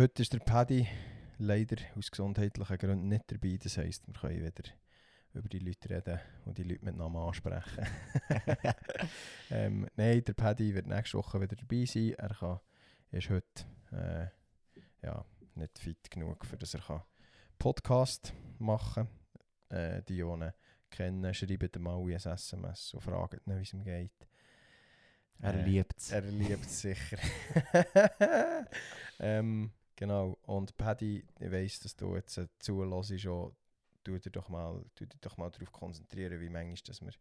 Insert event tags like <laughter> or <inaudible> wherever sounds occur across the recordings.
Heute ist der Paddy leider aus gesundheitlichen Gründen nicht dabei. Das heisst, wir können wieder über die Leute reden und die Leute mit Namen ansprechen. <laughs> <laughs> ähm, Nein, der Paddy wird nächste Woche wieder dabei sein. Er kann, ist heute äh, ja, nicht fit genug, für dass er kann Podcast machen kann. Äh, die, die ihn kennen, schreiben ihm alle ein SMS und fragen ihn, wie es ihm geht. Er Äh, liebt es. Er liebt es sicher. <laughs> ähm, genau. Und Paddy, ich weiss, dass du jetzt äh, zuhörst und tu dir doch mal, tu dich doch mal darauf konzentrieren, wie manchmal, dass wir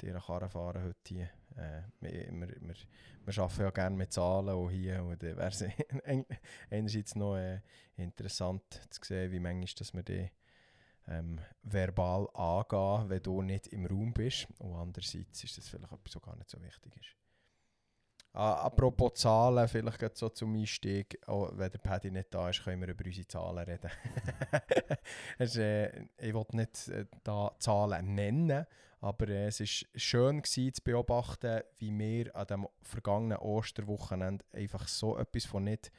dir eine Karre fahren heute hier. Äh, wir, wir, wir, arbeiten ja gerne mit Zahlen auch hier und dann wäre <laughs> es einerseits noch äh, interessant zu sehen, wie manchmal, dass wir die ähm, verbal angehen, wenn du nicht im Raum bist. Und andererseits ist das vielleicht etwas, was gar nicht so wichtig ist. Ah, apropos Zahlen, vielleicht gerade so zum Einstieg. Oh, wenn der Paddy nicht da ist, können wir über unsere Zahlen reden. <laughs> es, äh, ich will nicht äh, da Zahlen nennen, aber äh, es war schön gewesen, zu beobachten, wie wir an dem vergangenen Osterwochenende einfach so etwas von nicht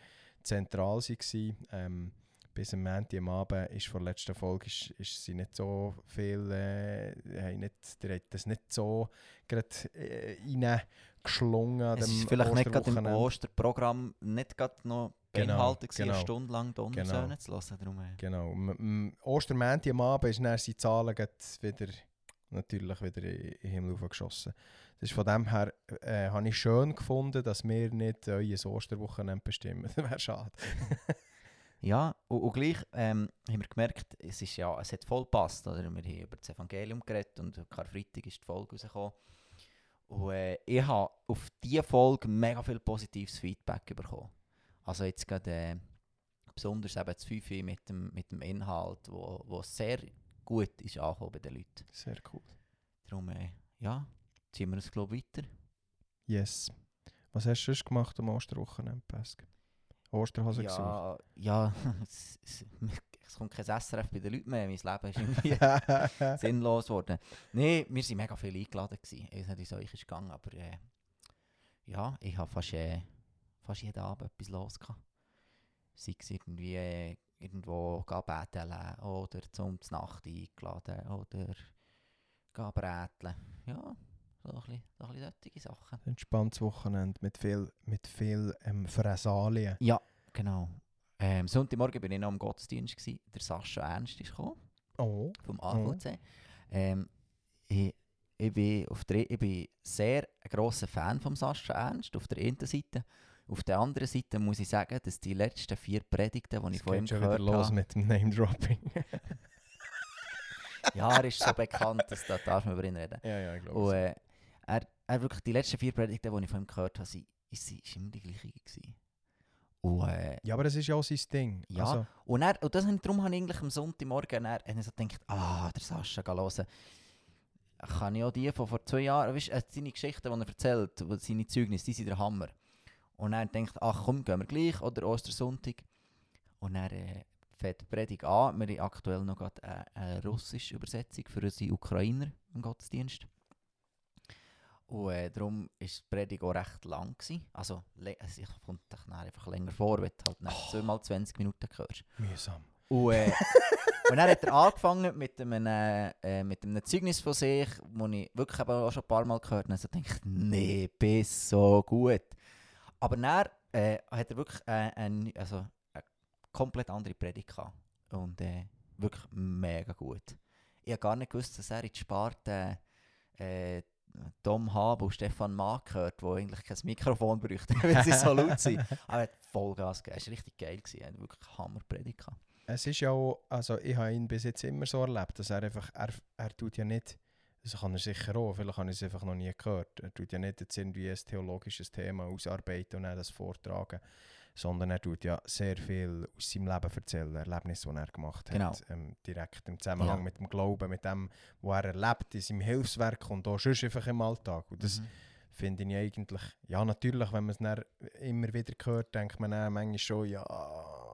zentral waren. Ähm, bis am Montag am Abend ist vor der letzten Folge ist, ist sie nicht so viel, äh, haben nicht, der hat das nicht so gerade äh, reingeschlungen an Es ist vielleicht nicht gerade im. Osterprogramm nicht gerade noch Genau, beinhaltet gewesen, genau. eine Stunde lang die Genau. Zu hören. Darum, Genau. Am- Ostermänti am Abend ist dann seine Zahlen wieder, natürlich wieder in in den Himmel geschossen. Das ist von dem her, äh, habe ich schön gefunden, dass wir nicht euer Osterwochenende bestimmen. <laughs> Das wäre schade. <laughs> Ja, und, und gleich ähm, haben wir gemerkt, es, ist ja, es hat voll gepasst. Oder? Wir haben über das Evangelium geredet und Karfreitag ist die Folge rausgekommen. Und äh, ich habe auf diese Folge mega viel positives Feedback bekommen. Also jetzt gerade äh, besonders eben das 5 mit dem, mit dem Inhalt, wo, wo sehr gut ist angekommen bei den Leuten. Sehr cool. Darum, äh, ja, ziehen wir uns glaube weiter. Yes. Was hast du sonst gemacht am Osterwochenende, Pesk? Osterhase gesucht? Ja, <laughs> ja es, kommt kein SRF bei den Leuten mehr. Mein Leben ist <laughs> irgendwie sinnlos geworden. Nein, wir waren mega viel eingeladen. Gewesen. Ich weiß nicht, wie es euch ist gegangen, aber äh, ja, ich habe fast, äh, fast jeden Abend etwas los. Gehabt. Sei es irgendwie äh, irgendwo betteln oder zum Nacht eingeladen oder bräteln. Ja, so ein bisschen, so ein bisschen solche Sachen. Entspanntes Wochenende mit viel, mit viel ähm, Fräsalien. Ja, genau. Ähm, Sonntagmorgen bin ich noch am Gottesdienst. Gewesen. Der Sascha Ernst ist gekommen. Oh. vom AVC. Ähm, ich, ich, bin auf der, ich bin sehr ein grosser Fan von Sascha Ernst, auf der einen Seite. Auf der anderen Seite muss ich sagen, dass die letzten vier Predigten, die ich Es von ihm geht schon wieder gehört los habe, mit dem Name-Dropping. <laughs> ja, er ist so bekannt, dass da darf man über ihn reden. ja, ja, ich glaube Und äh, er, er wirklich die letzten vier Predigten, die ich von ihm gehört habe, ist immer die gleiche gewesen. Und, äh, Ja, aber das ist ja auch sein Ding. Ja. Also, Und, dann, und das, darum habe ich eigentlich am Sonntagmorgen dann, dann so gedacht, ah, der Sascha, geh hören. Kann ich auch die von vor zwei Jahren, weißt du, äh, seine Geschichten, die er erzählt, seine Zeugnisse, die sind der Hammer. Und dann denkt ach komm, gehen wir gleich, oder Ostersonntag. Und dann äh, fängt die Predigt an. Wir haben aktuell noch gerade eine, eine russische Übersetzung für unsere Ukrainer im Gottesdienst. Und äh, darum war die Predigt auch recht lang. Gewesen. Also, also, ich kommt dich dann einfach länger vor, wenn du halt Oh. nach zweimal 20 Minuten hörst. mühsam. Und, äh, <laughs> und dann hat er angefangen mit einem, äh, mit einem Zeugnis von sich, das ich wirklich auch schon ein paar Mal gehört habe. Und so denke ich, nee, bist so gut. Aber dann äh, hat er wirklich äh, ein, also eine komplett andere Predigt gehabt. Und äh, wirklich mega gut. Ich habe gar nicht gewusst, dass er in die Sparte äh, Tom Hab und Stefan Mack gehört, die eigentlich kein Mikrofon bräuchten, <laughs> weil sie so laut sind. Aber er hat Vollgas gegeben. Es war richtig geil. Er hat wirklich Hammer-Predigt. Es ist ja auch, also ich habe ihn bis jetzt immer so erlebt, dass er einfach, er, er tut ja nicht, das kann er sicher auch, vielleicht habe ich es einfach noch nie gehört, er tut ja nicht jetzt irgendwie ein theologisches Thema ausarbeiten und dann das vortragen, sondern er tut ja sehr viel aus seinem Leben erzählen, Erlebnisse, die er gemacht hat, Genau. ähm, direkt im Zusammenhang Ja. mit dem Glauben, mit dem, was er erlebt in seinem Hilfswerk und auch sonst einfach im Alltag. Und das Mhm. finde ich eigentlich, ja natürlich, wenn man es immer wieder hört, denkt man dann manchmal schon, ja,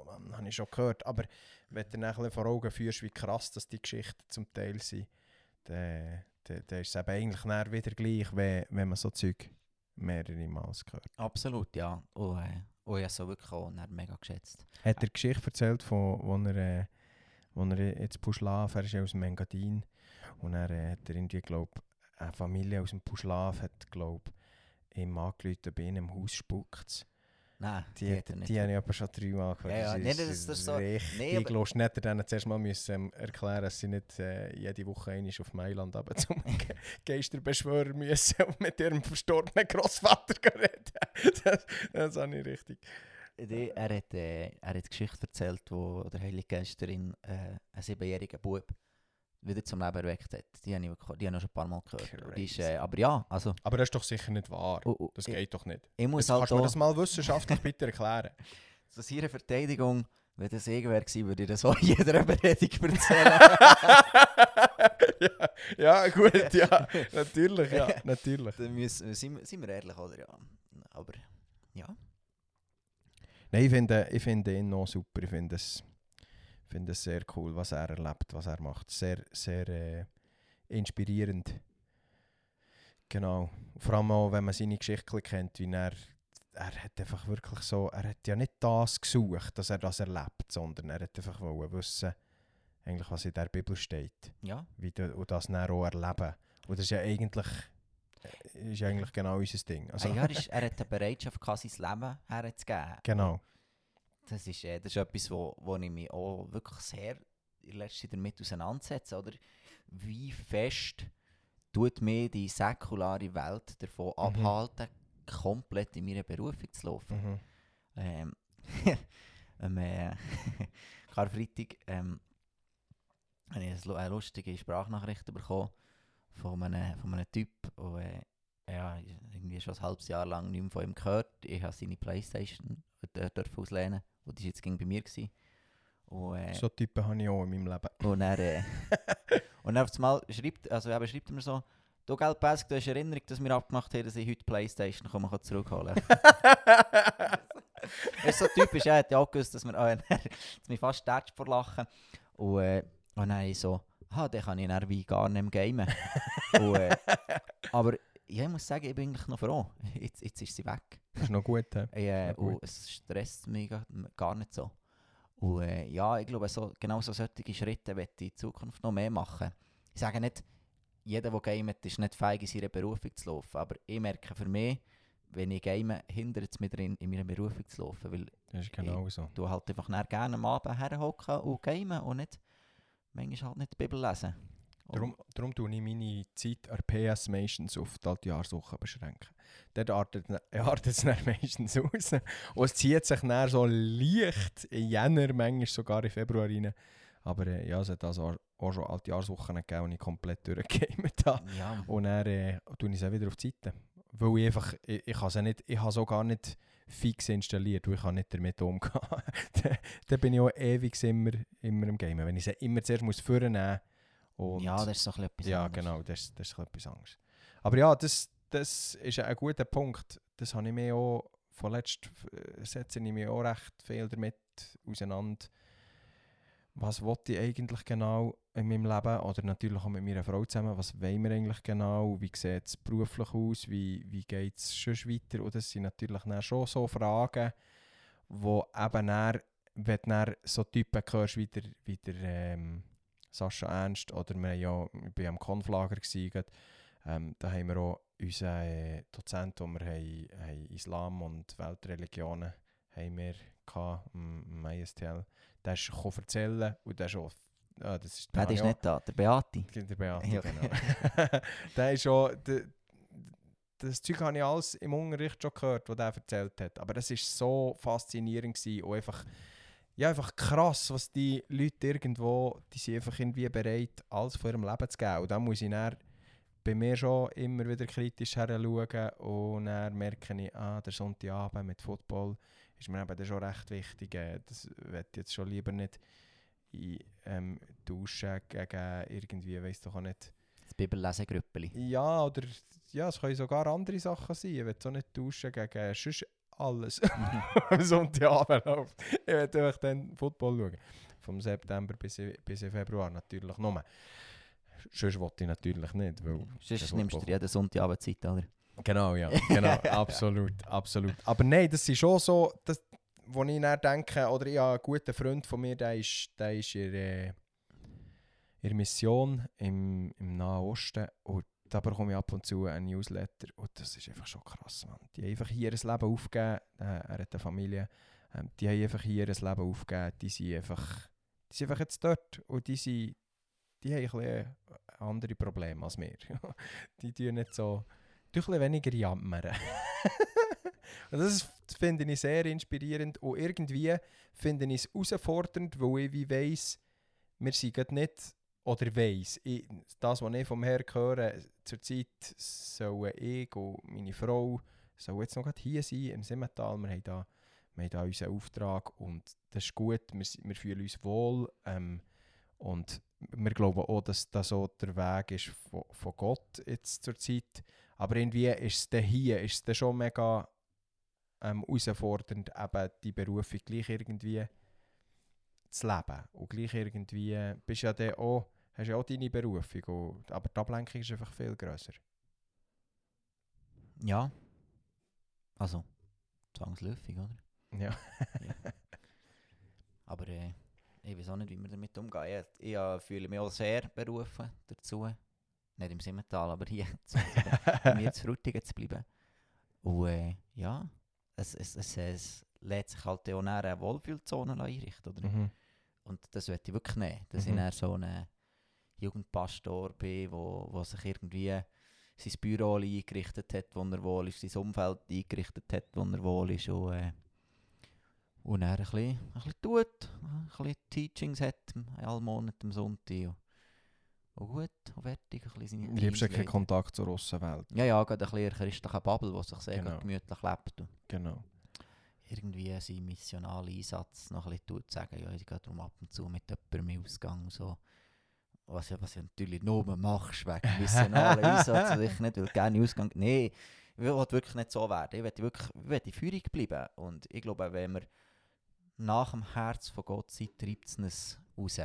man, habe ich schon gehört, aber wenn du dann vor Augen führst, wie krass dass die Geschichten zum Teil sind, dann, dann, dann ist es eben eigentlich wieder gleich, wenn, wenn man so Zeug mehrere Mal gehört. Absolut, ja. Und, äh, oh, ich habe so wirklich auch dann mega geschätzt. Hat er Geschichte erzählt, von, wo er, äh, wo er jetzt Puschlav, er ist ja aus dem Engadin, und er äh, hat er irgendwie, glaub, eine Familie aus dem Puschlav hat, glaub, ihm angerufen, bei ihnen im Haus spuckt Nein, Die, er nicht. die habe ich aber schon dreimal gehört. Ja, ja, Das nee, ist- das so- nee, aber- lustig. Nicht denen zuerst mal müssen, ähm, erklären, dass sie nicht äh, jede Woche einmal auf Mailand aber <laughs> zum Ge Geisterbeschwörer müssen und mit ihrem verstorbenen Großvater <laughs> reden. das, das habe ich richtig. Die, er, hat, äh, er hat die Geschichte erzählt, wo der Heilige Geist äh, einen siebenjährigen Bub wieder zum Leben erweckt hat. Die habe ich, die habe ich schon ein paar Mal gehört. Ist, äh, aber ja, also... Aber das ist doch sicher nicht wahr. oh, oh, Das ich, geht doch nicht. ich muss halt kannst du mir das mal wissenschaftlich bitte erklären? <laughs> zu ihrer Verteidigung, wenn das irgendwer gewesen würde ich das auch <laughs> jeder Predigt erzählen. <laughs> ja, ja, gut, ja. Natürlich, ja. Natürlich. Dann müssen, sind, wir- sind wir ehrlich, oder? Ja. Aber ja. Nein, ich finde, ich finde ihn noch super. Ich finde es, ich finde es sehr cool, was er erlebt, was er macht. Sehr, sehr äh, inspirierend. Genau. Vor allem auch, wenn man seine Geschichte kennt, wie er, er hat einfach wirklich so, er hat ja nicht das gesucht, dass er das erlebt, sondern er hat einfach wollen wissen, eigentlich, was in der Bibel steht. Ja, Wie du, und das dann auch erleben. Und das ist ja eigentlich, äh, ist ja eigentlich genau unser Ding. Also, Ah, ja er, ist, er hat eine Bereitschaft, sein Leben herzugeben. Genau. Das ist, äh, das ist etwas, wo, wo ich mich auch wirklich sehr in letzter Zeit damit auseinandersetze. Oder? Wie fest tut mir die säkulare Welt davon Mhm. abhalten, komplett in meiner Berufung zu laufen? Mhm. Ähm, <laughs> am äh, <laughs> Karfreitag ähm, habe ich eine lu- eine lustige Sprachnachricht bekommen von einem, von einem Typ, der äh, ja, irgendwie schon ein halbes Jahr lang nicht mehr von ihm gehört. Ich habe seine Playstation äh, dürfen auslehnen und die war jetzt ging bei mir. Gewesen. Und, äh, So Typen habe ich auch in meinem Leben. und er, äh, <laughs> und dann auf das Mal schreibt, also eben schreibt er mir so, du gell Pesk, du hast Erinnerung, dass wir abgemacht haben, dass ich heute Playstation komme, kann zurückholen <laughs> Er ist so typisch, er hat ja auch gewusst, dass wir er hat mich fast tätscht vor Lachen. Und, äh, und dann so, ah, dann kann ich dann wie gar nicht mehr gamen. <laughs> und, äh, aber ja, ich muss sagen, ich bin eigentlich noch froh. <laughs> Jetzt, jetzt ist sie weg. Das ist noch gut. <laughs> Ja, gut. und es stresst mich gar- nicht so. Und äh, ja, ich glaube, so, genau so solche Schritte werde ich in Zukunft noch mehr machen. Ich sage nicht, jeder, der gamet, ist nicht feig, in seiner Berufung zu laufen. Aber ich merke für mich, wenn ich game, hindert es mich darin, in meiner Berufung zu laufen. Weil Das ist genau so. du halt einfach gerne am Abend herhocken und gamen und nicht manchmal halt nicht die Bibel lesen. Darum, darum tue ich meine Zeit an PS meistens auf die Altjahrswoche beschränken. Dort artet es <laughs> es dann meistens aus. Und es zieht sich dann so leicht in Jänner, manchmal sogar in Februar rein. Aber äh, ja, es hat also auch schon Altjahrswochen gegeben, die ich komplett durchgegamet habe. ja, Und dann äh, tue ich sie wieder auf die Seite. Weil ich einfach, ich, ich habe sie nicht, ich habe so gar nicht fix installiert, weil ich kann nicht damit umgehen. <laughs> dann, dann bin ich auch ewig immer, immer im Game. Wenn ich sie immer zuerst muss vornehmen und ja, das ist so etwas ja, anderes. genau, das, das ist etwas anderes. Aber ja, das, das ist ein guter Punkt. Das habe ich mir auch, vorletzt äh, setze ich mich auch recht viel damit auseinander. Was wollte ich eigentlich genau in meinem Leben? Oder natürlich auch mit meiner Frau zusammen. Was wollen wir eigentlich genau? Wie sieht es beruflich aus? Wie, wie geht es schon weiter? Und das sind natürlich dann schon so Fragen, wo eben dann, wenn du dann so Typen hörst, wie der, wie der ähm, Sascha Ernst oder wir ja, ich war am Konflager, gewesen, ähm, da haben wir auch unseren äh, Dozent, wo wir haben, haben Islam und Weltreligionen haben wir gehabt, im, ISTL. Der ist erzählen und der ist auch, ah, das ist, Wer habe ist nicht da? Der Beati. der Beate, <laughs> Ja. genau. <laughs> der ist schon, das Zeug habe ich alles im Unterricht schon gehört, was der erzählt hat. Aber das war so faszinierend gewesen und einfach, ja, einfach krass, was die Leute irgendwo, die sind einfach irgendwie bereit, alles von ihrem Leben zu geben. Und dann muss ich dann bei mir schon immer wieder kritisch her schauen und dann merke ich, ah, der Sonntagabend mit Football ist mir eben dann schon recht wichtig. Äh, Das wird jetzt schon lieber nicht in ähm, duschen gegen irgendwie, weiß doch auch nicht. Das Bibellesegrüppeli. Ja, oder ja, es können sogar andere Sachen sein. Ich will so nicht duschen gegen sonst alles am Sonntagabend läuft. Ich will einfach dann Football schauen. Vom September bis, bis Februar natürlich nur. Sonst wollte ich natürlich nicht, weil Sonst der nimmst du jeden Sonntagabend Zeit, oder? Genau, ja. Genau, <laughs> absolut, absolut. Aber nein, das ist schon so, das, wo ich dann denke, oder ja, ein guter Freund von mir, der ist, der ist in, äh, in Mission im, im Nahen Osten und da bekomme ich ab und zu einen Newsletter und das ist einfach schon krass, Mann. Die haben einfach hier ein Leben aufgegeben, äh, er hat eine Familie, ähm, die haben einfach hier ein Leben aufgegeben, die sind einfach, die sind einfach jetzt dort und die sind, die haben ein bisschen andere Probleme als wir. <laughs> die tun nicht so, die ein weniger jammern. <laughs> und das finde ich sehr inspirierend und irgendwie finde ich es herausfordernd, weil ich wie weiss, wir sind nicht oder weiss, ich, das, was ich vom Herrn höre, zurzeit sollen ich und meine Frau sollen jetzt noch hier sein, im Simmental. Wir haben da unseren Auftrag und das ist gut, wir, wir fühlen uns wohl ähm, und wir glauben auch, dass das so der Weg ist von, von Gott jetzt zur Zeit. Aber irgendwie ist es hier ist es schon mega ähm, herausfordernd, eben die Berufung gleich irgendwie zu leben. Und gleich irgendwie bist ja dann auch hast ja auch deine Berufung, und, aber die Ablenkung ist einfach viel grösser. Ja. Also, zwangsläufig, oder? Ja. ja. <laughs> Aber äh, ich weiß auch nicht, wie wir damit umgehen. Ich, ich äh, fühle mich auch sehr berufen dazu. Nicht im Simmental, aber hier <laughs> mir zu Frutigen zu bleiben. Und äh, ja, es, es, es, es lädt sich halt auch eine Wohlfühlzone einrichten. Oder? Mhm. Und das möchte ich wirklich nehmen. Das mhm. sind so eine Jugendpastor bin, wo, wo sich irgendwie sein Büro eingerichtet hat, wo er wohl ist, sein Umfeld eingerichtet hat, wo er wohl ist und, äh, und er ein bisschen, ein bisschen tut, ein bisschen Teachings hat, alle Monate am Sonntag. Und gut, und fertig. Ein bisschen seine Liebst du keinen Kontakt zur Russenwelt? Ja, ja, gerade ein bisschen christliche Bubble, die sich sehr genau. gemütlich lebt. Und genau. Irgendwie seinen missionalen Einsatz noch ein bisschen tut, sagen, ja, ich gehe darum ab und zu mit jemandem Ausgang so was ja, was ja natürlich nur machst, wegen missionalen Einsatz, <laughs> und ich nicht will gerne Ausgang. Nein, ich will wirklich nicht so werden. Ich will wirklich ich will in Führung bleiben. Und ich glaube, wenn wir nach dem Herz von Gott sind, treibt es uns raus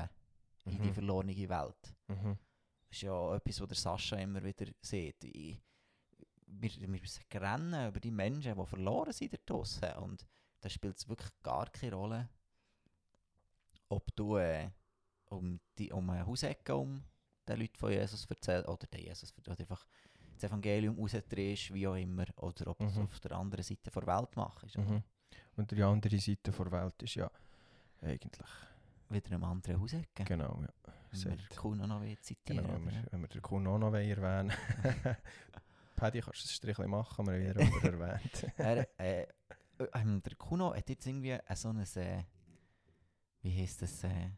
in die mhm. verlorene Welt. Mhm. Das ist ja etwas, was der Sascha immer wieder sieht. Ich, wir, wir müssen rennen über die Menschen, die verloren sind da draussen. Und da spielt es wirklich gar keine Rolle, ob du äh, um, die, um eine Hausecke um den Leuten von Jesus erzählt, oder den Jesus, oder einfach das Evangelium rausdrehst, wie auch immer, oder ob du es mhm. auf der anderen Seite der Welt machst. Mhm. Und die andere Seite der Welt ist ja eigentlich... Wieder eine andere Hausecke. Genau, ja. Wenn wir Kuno noch zitieren. Genau, wenn wir, wenn wir den Kuno noch erwähnen <laughs> <laughs> Paddy, kannst du das Strich machen, wir wieder erwähnt. <laughs> er, äh, äh, der Kuno hat jetzt irgendwie so ein... Äh, wie heisst das? Äh,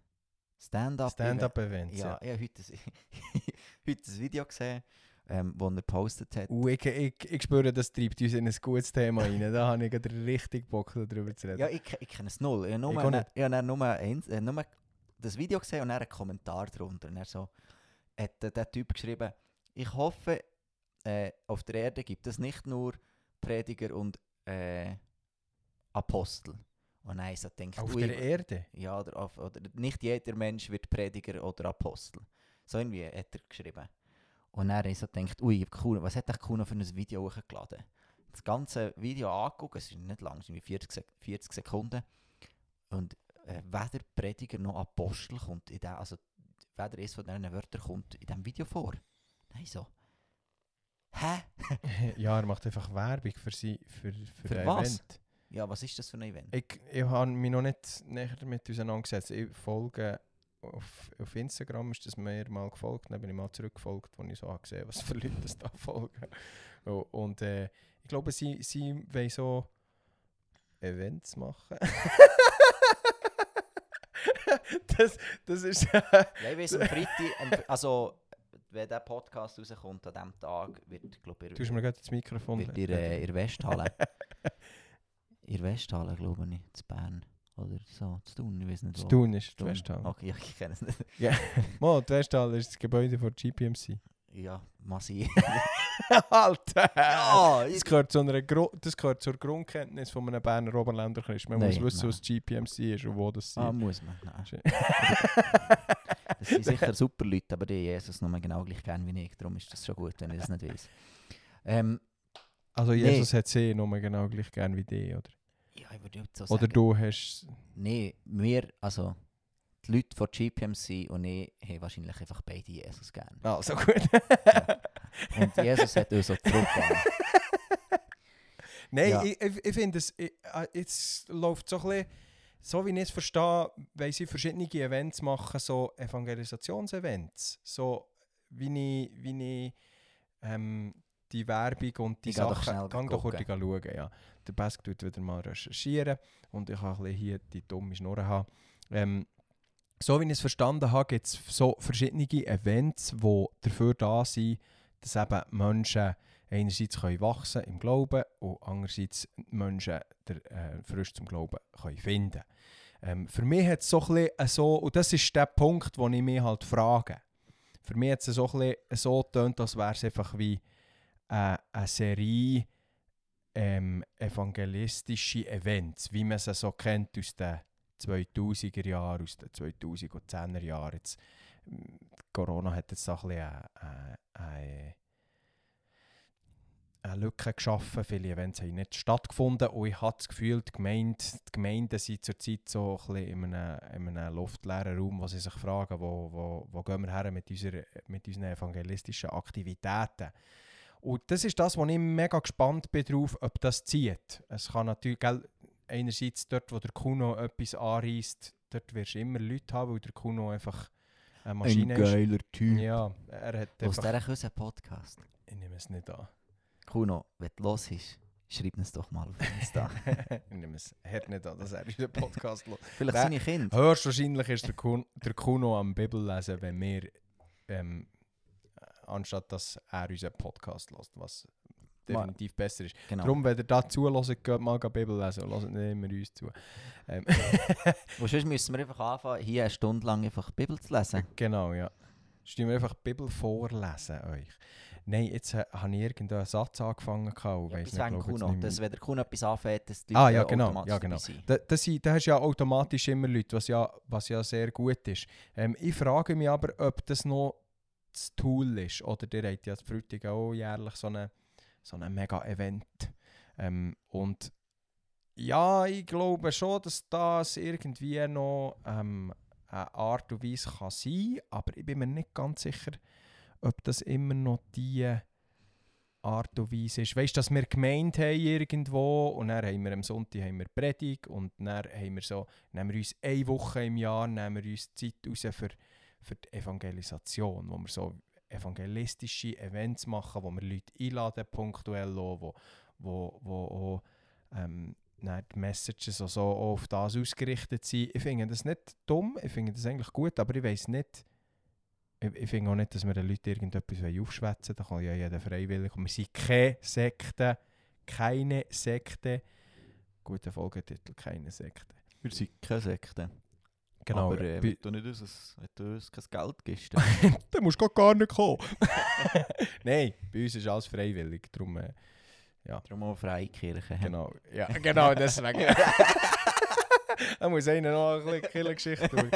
Stand-up. Stand-up-Events. Ja, ja. ich habe heute, <laughs> heute ein Video gesehen, ähm, das er gepostet hat. Uh, ich, ich, ich spüre, das treibt uns in ein gutes Thema rein. Da habe ich gerade richtig Bock darüber zu reden. Ja, ich, ich kenne es null. Ich habe nur, ich ich habe nur, eins, äh, nur das Video gesehen und dann einen Kommentar darunter. Und er so, hat der, der Typ geschrieben, ich hoffe, äh, auf der Erde gibt es nicht nur Prediger und äh, Apostel. Und dann so denkt, auf der Erde? Ja, oder, auf, oder nicht jeder Mensch wird Prediger oder Apostel. So irgendwie hat er geschrieben. Und dann ist so denkt, ui, cool, was hat der Kuno für ein Video hochgeladen? Das ganze Video angucken, es ist nicht lang, es sind 40, 40 Sekunden. Und äh, weder Prediger noch Apostel kommt in dem, also weder eines von diesen Wörtern kommt in diesem Video vor. Nein, so. Hä? <laughs> ja, er macht einfach Werbung für, sie, für, für, für was? Event. Ja, was ist das für ein Event? Ich, ich habe mich noch nicht näher damit auseinandergesetzt. Ich folge auf, auf Instagram, ist das mir mal gefolgt, dann bin ich mal zurückgefolgt, wo ich so habe gesehen was für Leute das da folgen. Und äh, ich glaube, sie, sie wollen so Events machen. <laughs> das, das ist... <laughs> ich weiß, am Freitag, also wenn der Podcast rauskommt an diesem Tag, wird, glaube ich... Du hast mir gerade das Mikrofon... Wird ihr, äh, in Westhalle. <laughs> In der Westhalle, glaube ich, zu Bern. Oder so, zu tun, ich weiß nicht wo. Zu tun ist die Westhalle. Okay, ja, ich kenne es nicht. Ja, <laughs> Mo, die Westhalle ist das Gebäude von GPMC. Ja, massiv. <laughs> Alter! Ja, das, gehört zu einer das gehört zur Grundkenntnis von einem Berner Oberländer Christ. Man nein, muss wissen, nein. was GPMC ist und wo das ist. Ah, muss man. Nein. <laughs> das sind sicher super Leute, aber die Jesus noch mal genau gleich gerne wie ich. Darum ist das schon gut, wenn ich das nicht weiß. Ähm, Also Nee. Jesus hat sie nur genau gleich gern wie dich, oder? Ja, ich würde nicht so Oder sagen. du hast... Nein, wir, also die Leute von GPMC und ich haben wahrscheinlich einfach beide Jesus gern. Ah, so gut. Und Jesus hat uns auch zurückgegeben. <laughs> Nein, Ja. ich, ich, ich finde es, äh, jetzt läuft so ein bisschen, so wie ich es verstehe, weil sie verschiedene Events machen, so Evangelisationsevents, so wie ich, wie ich ähm, die Werbung und die Ich Sachen, gang doch kurz schauen, ja. Der Bask tut wieder mal recherchieren und ich kann hier die dumme Schnurren haben. Ähm, so wie ich es verstanden habe, gibt es so verschiedene Events, die dafür da sind, dass eben Menschen einerseits können wachsen im Glauben und andererseits Menschen der äh, frisch zum Glauben können finden ähm, Für mich hat es so ein bisschen so, und das ist der Punkt, wo ich mich halt frage. Für mich hat es so ein bisschen so getönt, als wäre es einfach wie äh, eine Serie ähm, evangelistische Events, wie man sie so kennt aus den 2000er Jahren, aus den 2010er Jahren. Jetzt, m, Corona hat jetzt ein bisschen eine, eine, eine, eine Lücke geschaffen. Viele Events haben nicht stattgefunden und ich habe das Gefühl, die, Gemeinde, die Gemeinden sind zurzeit so ein bisschen in einem, in einem luftleeren Raum, wo sie sich fragen, wo, wo, wo gehen wir her mit, unserer, mit unseren evangelistischen Aktivitäten. Und das ist das, wo ich mega gespannt bin drauf, ob das zieht. Es kann natürlich, gell, einerseits dort, wo der Kuno etwas anreißt, dort wirst du immer Leute haben, weil der Kuno einfach eine Maschine ist. Typ. Ja, er hat Was einfach... unseren Podcast? Ich nehme es nicht an. Kuno, wenn du los bist, schreib uns doch mal auf Insta. <laughs> ich nehme es hört nicht an, dass er unseren Podcast hört. Vielleicht Wer- seine Kinder. Höchstwahrscheinlich ist der, Kun der Kuno am Bibel lesen, wenn wir, ähm, anstatt dass er unseren Podcast hört, was definitiv besser ist. Genau. Darum, wenn ihr da zuhört, geht mal die Bibel lesen und nicht immer uns zu. Ähm, <laughs> Und sonst müssen wir einfach anfangen, hier eine Stunde lang einfach die Bibel zu lesen. genau, ja. Stimmt mir einfach die Bibel vorlesen euch. Nein, jetzt äh, habe ich irgendeinen Satz angefangen und Ja, weiss nicht, glaub Kuno. nicht. Dass, wenn der Kuno etwas anfängt, dass die Ah, Leute ja, genau, automatisch ja, genau. sind. Da, das, da hast du ja automatisch immer Leute, was ja, was ja sehr gut ist. Ähm, ich frage mich aber, ob das noch das Tool ist. Oder ihr habt ja das Frühting auch jährlich so ein so Mega-Event. Ähm, und ja, ich glaube schon, dass das irgendwie noch ähm, eine Art und Weise kann sein aber ich bin mir nicht ganz sicher, ob das immer noch die Art und Weise ist. Weißt du, dass wir gemeint haben irgendwo und dann haben wir am Sonntag haben wir Predigt und dann haben wir so, nehmen wir uns eine Woche im Jahr nehmen wir uns Zeit raus für, für die Evangelisation, wo wir so evangelistische Events machen, wo wir Leute einladen, punktuell auch, wo, wo, wo auch ähm, die Messages so auch auf das ausgerichtet sind. Ich finde das nicht dumm, ich finde das eigentlich gut, aber ich weiß nicht, ich, ich finde auch nicht, dass wir den Leuten irgendetwas aufschwätzen. Da kann ja jeder freiwillig. Und wir sind keine Sekte. Keine Sekte. Guter Folgetitel, keine Sekte. Wir sind keine Sekte. Genau. Aber äh, bei- wenn, du nicht uns, wenn du uns kein Geld gibst, <laughs> dann musst du gar nicht kommen. <laughs> Nein, bei uns ist alles freiwillig. Darum, äh, darum auch freie Kirche. genau. Ja, <laughs> genau, deswegen. da muss einer noch ein bisschen Killergeschichte tun.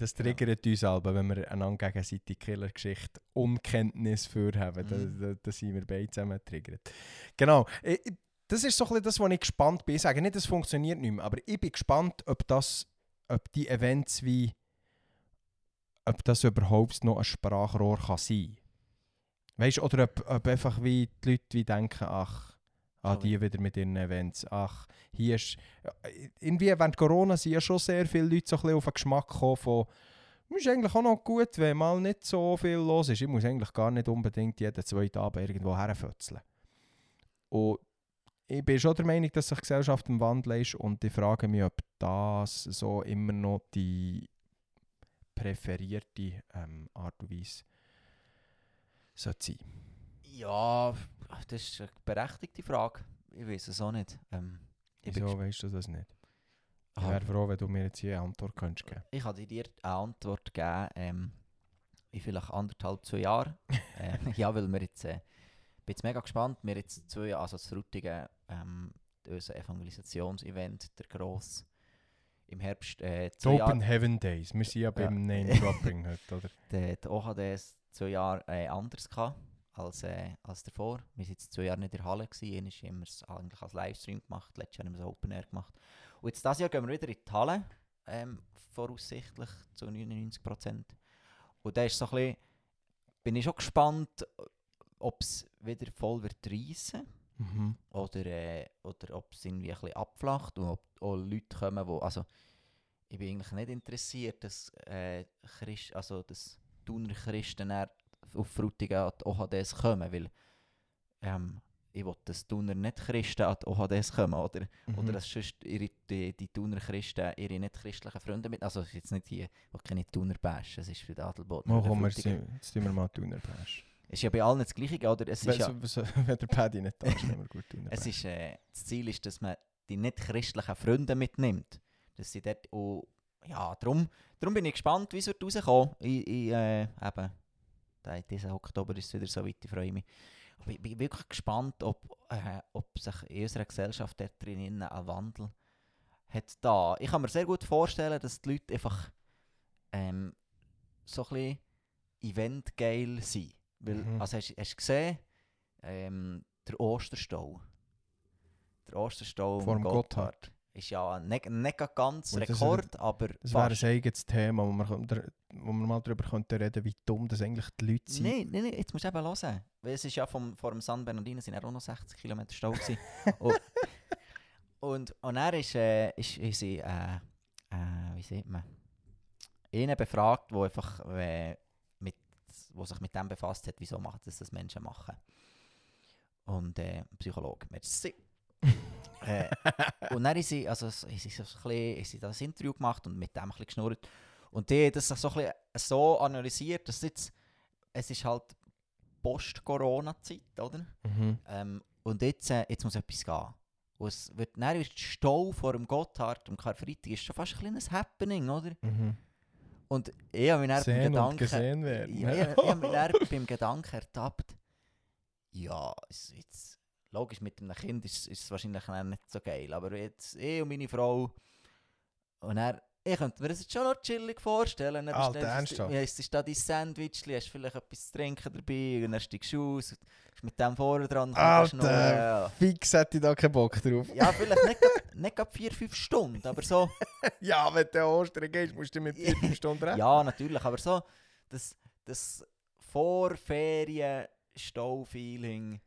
Das triggert uns aber, wenn wir einander gegenseitig Killergeschichte Unkenntnis für haben. Da, Mhm. da, da sind wir beide zusammen getriggert. Genau. Ich, ich- das ist so ein bisschen das, wo ich gespannt bin. Ich sage nicht, es funktioniert nicht mehr, aber ich bin gespannt, ob das, ob die Events wie, ob das überhaupt noch ein Sprachrohr kann sein. Weißt du, oder ob, ob einfach wie die Leute wie denken, ach, ah, die wieder mit ihren Events, ach, hier ist, irgendwie während Corona sind ja schon sehr viele Leute so ein bisschen auf den Geschmack gekommen von, es ist eigentlich auch noch gut, wenn mal nicht so viel los ist. Ich muss eigentlich gar nicht unbedingt jeden zweiten Abend irgendwo herfötzeln. Und ich bin schon der Meinung, dass sich Gesellschaft im Wandel ist und ich frage mich, ob das so immer noch die präferierte ähm, Art und Weise sollte sein. Ja, das ist eine berechtigte Frage. Ich weiß es auch nicht. Ähm, Wieso weißt du das nicht? Ich gesp- wäre froh, wenn du mir jetzt hier eine Antwort könntest geben. ich kann dir eine Antwort geben, ähm, in vielleicht anderthalb, zwei Jahren. <laughs> äh, ja, weil wir jetzt, äh, bin jetzt mega gespannt. Wir jetzt zwei, also das Frutigen, ähm, unser Evangelisationsevent, der gross, im Herbst äh, Open Jahre, Heaven Days. Wir sind ja beim Name-Dropping <laughs> heute, oder? der, der OHD zwei Jahre äh, anders gehabt. als, äh, als davor. Wir waren jetzt zwei Jahre nicht in der Halle. Gewesen. Wir es eigentlich als Livestream gemacht, letztes Jahr haben wir es Open Air gemacht. Und jetzt dieses Jahr gehen wir wieder in die Halle, ähm, voraussichtlich zu 99%. Und da ist so ein bisschen, bin ich schon gespannt, ob es wieder voll wird reissen Mhm. oder, äh, oder ob es irgendwie ein bisschen abflacht und ob auch Leute kommen, wo, also ich bin eigentlich nicht interessiert, dass äh, Christ, also dass Thuner Christen auf Frutigen an die OHDs kommen, weil ähm, ich will, dass Thuner nicht Christen an die OHDs kommen, oder, Mhm. oder dass sonst ihre, die, die Thuner Christen ihre nicht christlichen Freunde mit, also jetzt nicht hier, ich keine Thuner bashen, es ist für den Adelboden. Oder komm, jetzt tun wir mal Thuner Bash. Es ist ja bei allen das Gleiche, oder? Es ist ja, Wenn so- <laughs> wenn der Paddy nicht da ist, nehmen wir gut Thuner Es ist, äh, das Ziel ist, dass man die nicht christlichen Freunde mitnimmt. Dass sie dort auch, ja, darum, darum bin ich gespannt, wie es wird rauskommen. Ich, ich, äh, eben, diesen Oktober ist es wieder so weit, ich freue mich. Aber ich bin wirklich gespannt, ob, äh, ob sich in unserer Gesellschaft dort drinnen ein Wandel hat da. Ich kann mir sehr gut vorstellen, dass die Leute einfach ähm, so ein bisschen eventgeil sind. Weil, Mhm. also hast, hast du gesehen, ähm, der Osterstau. Der Osterstau Vor Gotthard. Ist ja nicht, nicht ganz Und das Rekord, aber Das wäre ein eigenes Thema, wo wir, dr- wo wir mal darüber könnten reden wie dumm das eigentlich die Leute sind. Nein, nein, nein, jetzt musst du eben hören. Weil es ist ja vom, vor dem San Bernardino sind ja auch noch 60 Kilometer Stau <laughs> und, und, und er ist, äh, ist, ist äh, äh, wie sieht man, einen befragt, wo einfach, äh, wo sich mit dem befasst hat, wieso macht das, das Menschen machen. Und äh, Psychologe, merci. <laughs> äh, und dann ist sie, also, ist sie so ein bisschen, ist sie da ein Interview gemacht und mit dem ein bisschen geschnurrt. Und die hat das so, ein bisschen so analysiert, dass jetzt, es ist halt Post-Corona-Zeit, oder? Mhm. Ähm, und jetzt, äh, jetzt muss etwas gehen. Und es wird, dann wird der Stau vor dem Gotthard am Karfreitag ist schon fast ein kleines Happening, oder? Mhm. Und ich habe mich dann beim Gedanken... gesehen werden. Ja, ich, ich habe mich dann <laughs> beim Gedanken ertappt, ja, jetzt, logisch, mit einem Kind ist, ist es wahrscheinlich nicht so geil, aber jetzt ich und meine Frau, und er, ich könnte mir das jetzt schon noch chillig vorstellen. Dann Alter, ernsthaft? Ja, es ist da dein Sandwich, hast vielleicht etwas zu trinken dabei, und dann steigst du aus, mit dem vorne dran. kannst noch, Alter, äh, fix hätte ich da keinen Bock drauf. Ja, vielleicht nicht, nicht gerade vier, fünf Stunden, aber so... <laughs> Ja, wenn du Ostern gehst, musst du mit 4 5 Stunden rechnen. Ja, natürlich, aber so das, das Vorferien-Stau-Feeling.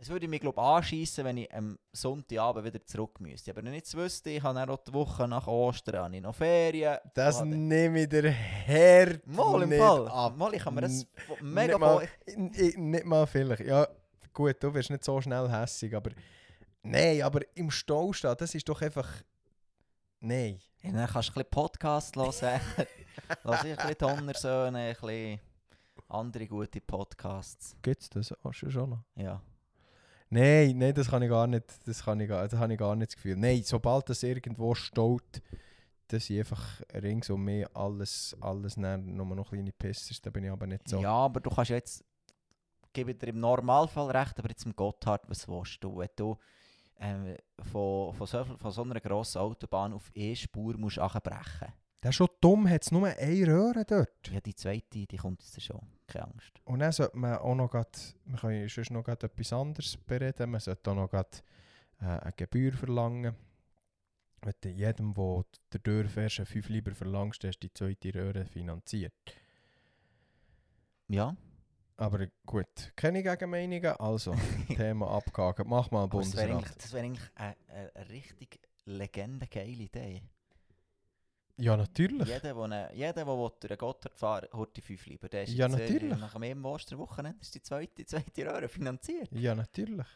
Es würde mich, glaube ich, anschiessen, wenn ich am Sonntagabend wieder zurück müsste. Aber wenn ich jetzt wüsste, ich habe auch die Woche nach Ostern ich noch Ferien. Das Oh, nehme ich der Herd Mal im Fall. ab. Mal, ich kann mir das mega nicht, mal, nicht mal vielleicht. Ja, gut, du wirst nicht so schnell hässig, aber... Nein, aber im Stau stehen, das ist doch einfach... Nein. Ja, dann kannst du ein bisschen Podcast hören. <laughs> Lass ich ein bisschen Donnersöhne, ein bisschen andere gute Podcasts. Gibt es das auch schon schon noch? Ja. Nein, nein, das kann ich gar nicht, das kann ich gar, das habe ich gar nicht das Gefühl. Nein, sobald das irgendwo staut, dass ich einfach rings um mich alles, alles nur noch kleine Pissers, da bin ich aber nicht so. Ja, aber du kannst jetzt, gebe dir im Normalfall recht, aber jetzt im Gotthard, was willst du? Wenn du ähm, von, von, so, von so einer grossen Autobahn auf E-Spur musst abbrechen. Das ist schon dumm, hat es nur eine Röhre dort. Ja, die zweite, die kommt jetzt schon. Keine Angst. Und dann sollte man auch noch grad, wir können sonst noch grad etwas anderes bereden, man sollte auch noch grad, äh, eine Gebühr verlangen. Wenn du jedem, der der durchfährst, 5 lieber verlangst, hast du die zweite Röhre finanziert. Ja. Aber gut, keine Gegenmeinungen, also <laughs> Thema abgehakt. Mach mal Aber das wäre Bundesrat. eigentlich, wär eigentlich eine, richtig legendengeile Idee. Ja, natürlich. Jeder, der jeder, der durch den Gotthard fahren holt die fünf lieber. Der ist Ja, äh, natürlich. Nach dem Osterwochenende ist die zweite, zweite Röhre finanziert. Ja, natürlich.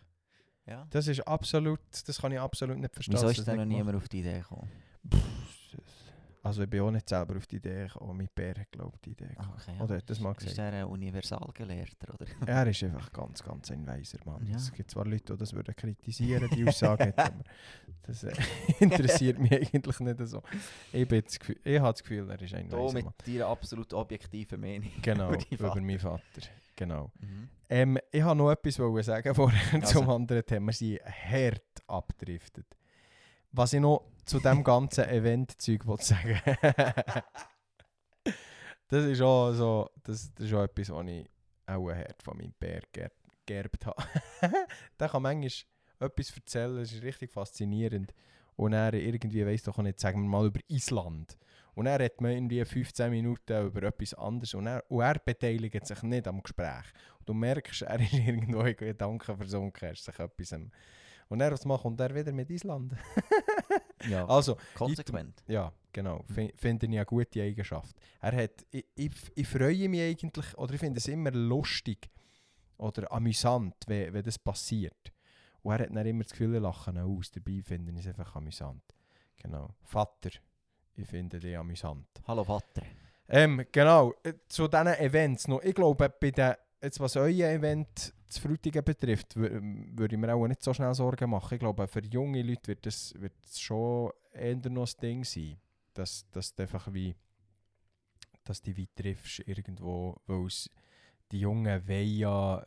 Ja. Das ist absolut, das kann ich absolut nicht verstehen. Wieso ist denn noch niemand auf die Idee gekommen? Pff, Also ich bin auch nicht selber auf die Idee gekommen. Mein Bär hat glaube ich die Idee gekommen. Okay, Oder hat das mal Ist gesagt? er ein Universalgelehrter, oder? <laughs> Er ist einfach ganz, ganz ein weiser Mann. Ja. Es gibt zwar Leute, die das würden kritisieren, die Aussage, nicht, aber das äh, <laughs> interessiert mich eigentlich nicht so. Ich, bin das Gefühl, ich habe das Gefühl, er ist ein Da weiser mit Mann. deiner absolut objektiven Meinung. <laughs> Genau, über über Vater. meinen Vater. Genau. Mhm. Ähm, ich wollte noch etwas wollen sagen vorher Also. zum anderen Thema. Wir sind hart abgedriftet. Was ich noch zu dem ganzen Event-Zeug sagen <laughs> das ist auch so, das, das ist auch etwas, was ich auch ein Herd von meinem Bär geerbt habe. <laughs> der kann manchmal etwas erzählen, das ist richtig faszinierend. Und er irgendwie, weiss doch nicht, sagen wir mal über Island. Und er hat man irgendwie 15 Minuten über etwas anderes und er, und er beteiligt sich nicht am Gespräch. Und du merkst, er ist <laughs> irgendwo in Gedanken versunken, er ist sich etwas. Und er, was macht, kommt er wieder mit Island. <laughs> Ja, also, konsequent. ja, genau. F finde ich eine gute Eigenschaft. Er hat, ich, ich, ich freue mich eigentlich, oder ich finde es immer lustig oder amüsant, wenn, wenn das passiert. Und er hat dann immer das Gefühl, lachen aus. Dabei finde ich es einfach amüsant. Genau. Vater, ich finde die amüsant. Hallo Vater. Ähm, genau, äh, zu diesen Events noch. Ich glaube, bei den, jetzt was euer Event zu Frutigen betrifft, ähm, würde ich mir auch nicht so schnell Sorgen machen. Ich glaube, für junge Leute wird das, wird das schon eher noch ein Ding sein. Dass, dass du einfach wie, dass du wie triffst irgendwo, weil es die Jungen wollen ja,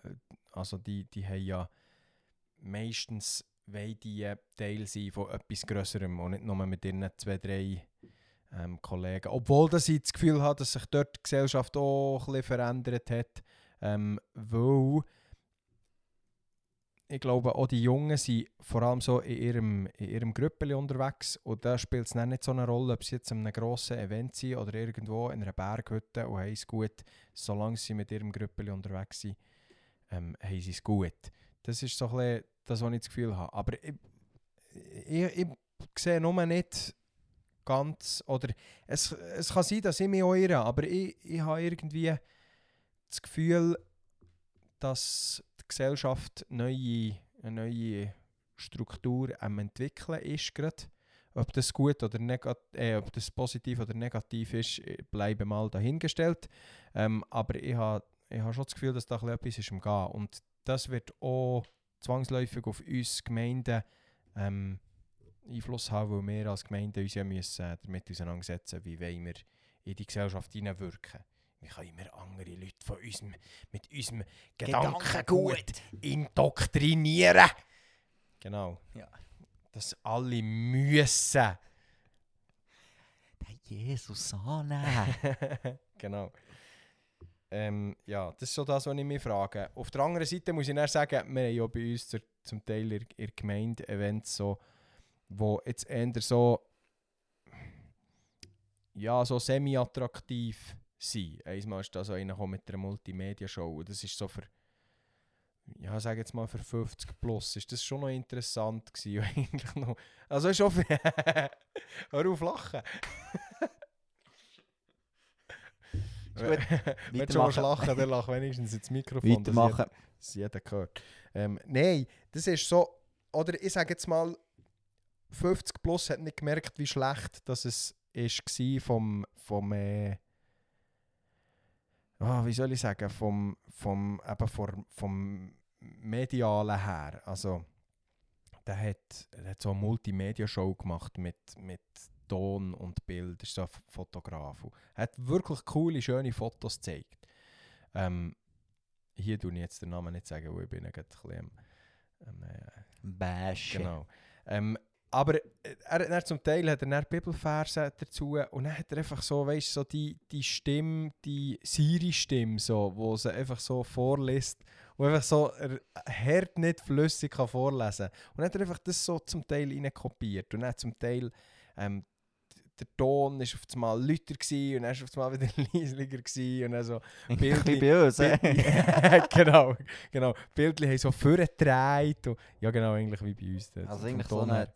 also die, die haben ja meistens die Teil sein von etwas Größerem und nicht nur mit ihren zwei, drei ähm, Kollegen. Obwohl dass ich das Gefühl habe, dass sich dort die Gesellschaft auch ein bisschen verändert hat. Ähm, weil ich glaube, auch die Jungen sind vor allem so in ihrem, in ihrem Grüppeli unterwegs und da spielt es dann nicht so eine Rolle, ob sie jetzt an einem grossen Event sind oder irgendwo in einer Berghütte und haben es gut. Solange sie mit ihrem Grüppeli unterwegs sind, ähm, haben sie es gut. Das ist so ein das, was ich das Gefühl habe. Aber ich, ich, ich sehe nur nicht ganz, oder es, es kann sein, dass ich mich auch irre, aber ich, ich habe irgendwie das Gefühl, dass Gesellschaft neue, eine neue Struktur am entwickeln ist grad. Ob das gut oder negat äh, ob das positiv oder negativ ist, äh, bleibe mal dahingestellt. Ähm, aber ich habe ich ha schon das Gefühl, dass da etwas ist im Gehen. Und das wird auch zwangsläufig auf uns Gemeinden ähm, Einfluss haben, weil wir als Gemeinde uns ja müssen, äh, damit auseinandersetzen wie wollen wir in die Gesellschaft hineinwirken. Wie können wir andere Leute von unserem, mit unserem Gedankengut indoktrinieren? Genau. Ja. Dass alle müssen. Der Jesus annehmen. <laughs> genau. Ähm, ja, das ist so das, was ich mich frage. Auf der anderen Seite muss ich dann sagen, wir haben ja bei uns zur, zum Teil in, in Gemeinde Events so, wo jetzt eher so, ja, so semi-attraktiv sind. Einmal ist da so einer mit einer Multimedia-Show und das ist so für, ja, sag jetzt mal für 50 plus, ist das schon noch interessant gewesen, <laughs> eigentlich noch, also ist für, <laughs> hör auf lachen. Wenn schon Weitermachen. lachen, dann lach wenigstens ins Mikrofon. Weitermachen. dass jeder hört. Ähm, Nein, das ist so, oder ich sage jetzt mal, 50 plus hat nicht gemerkt, wie schlecht das es ist war vom, vom äh, ah, wie soll ich sagen, vom, vom, eben vom, vom Medialen her. Also, der hat, der hat so eine Multimedia-Show gemacht mit, mit Ton und Bild, ist so ein Fotograf. Und Er hat wirklich coole, schöne Fotos gezeigt. Ähm, hier tue ich jetzt den Namen nicht sagen, weil ich bin ja gerade ein bisschen am, am, äh, Bashen. Genau. Ähm, aber äh, er, dann zum Teil hat er dann Bibelverse dazu und dann hat er einfach so, weißt so die, die Stimme, die Siri-Stimme, so, wo sie einfach so vorliest und einfach so er hart nicht flüssig kann vorlesen Und dann hat er einfach das so zum Teil reinkopiert und dann zum Teil ähm, der Ton ist auf einmal lauter gewesen und dann ist auf einmal wieder <laughs> leislicher gewesen und dann so <laughs> Ein Bildli- bei uns, eh? ja, genau, genau. Bildli haben so vorgedreht. und- Ja, genau, eigentlich wie bei uns. dort. Also eigentlich so eine...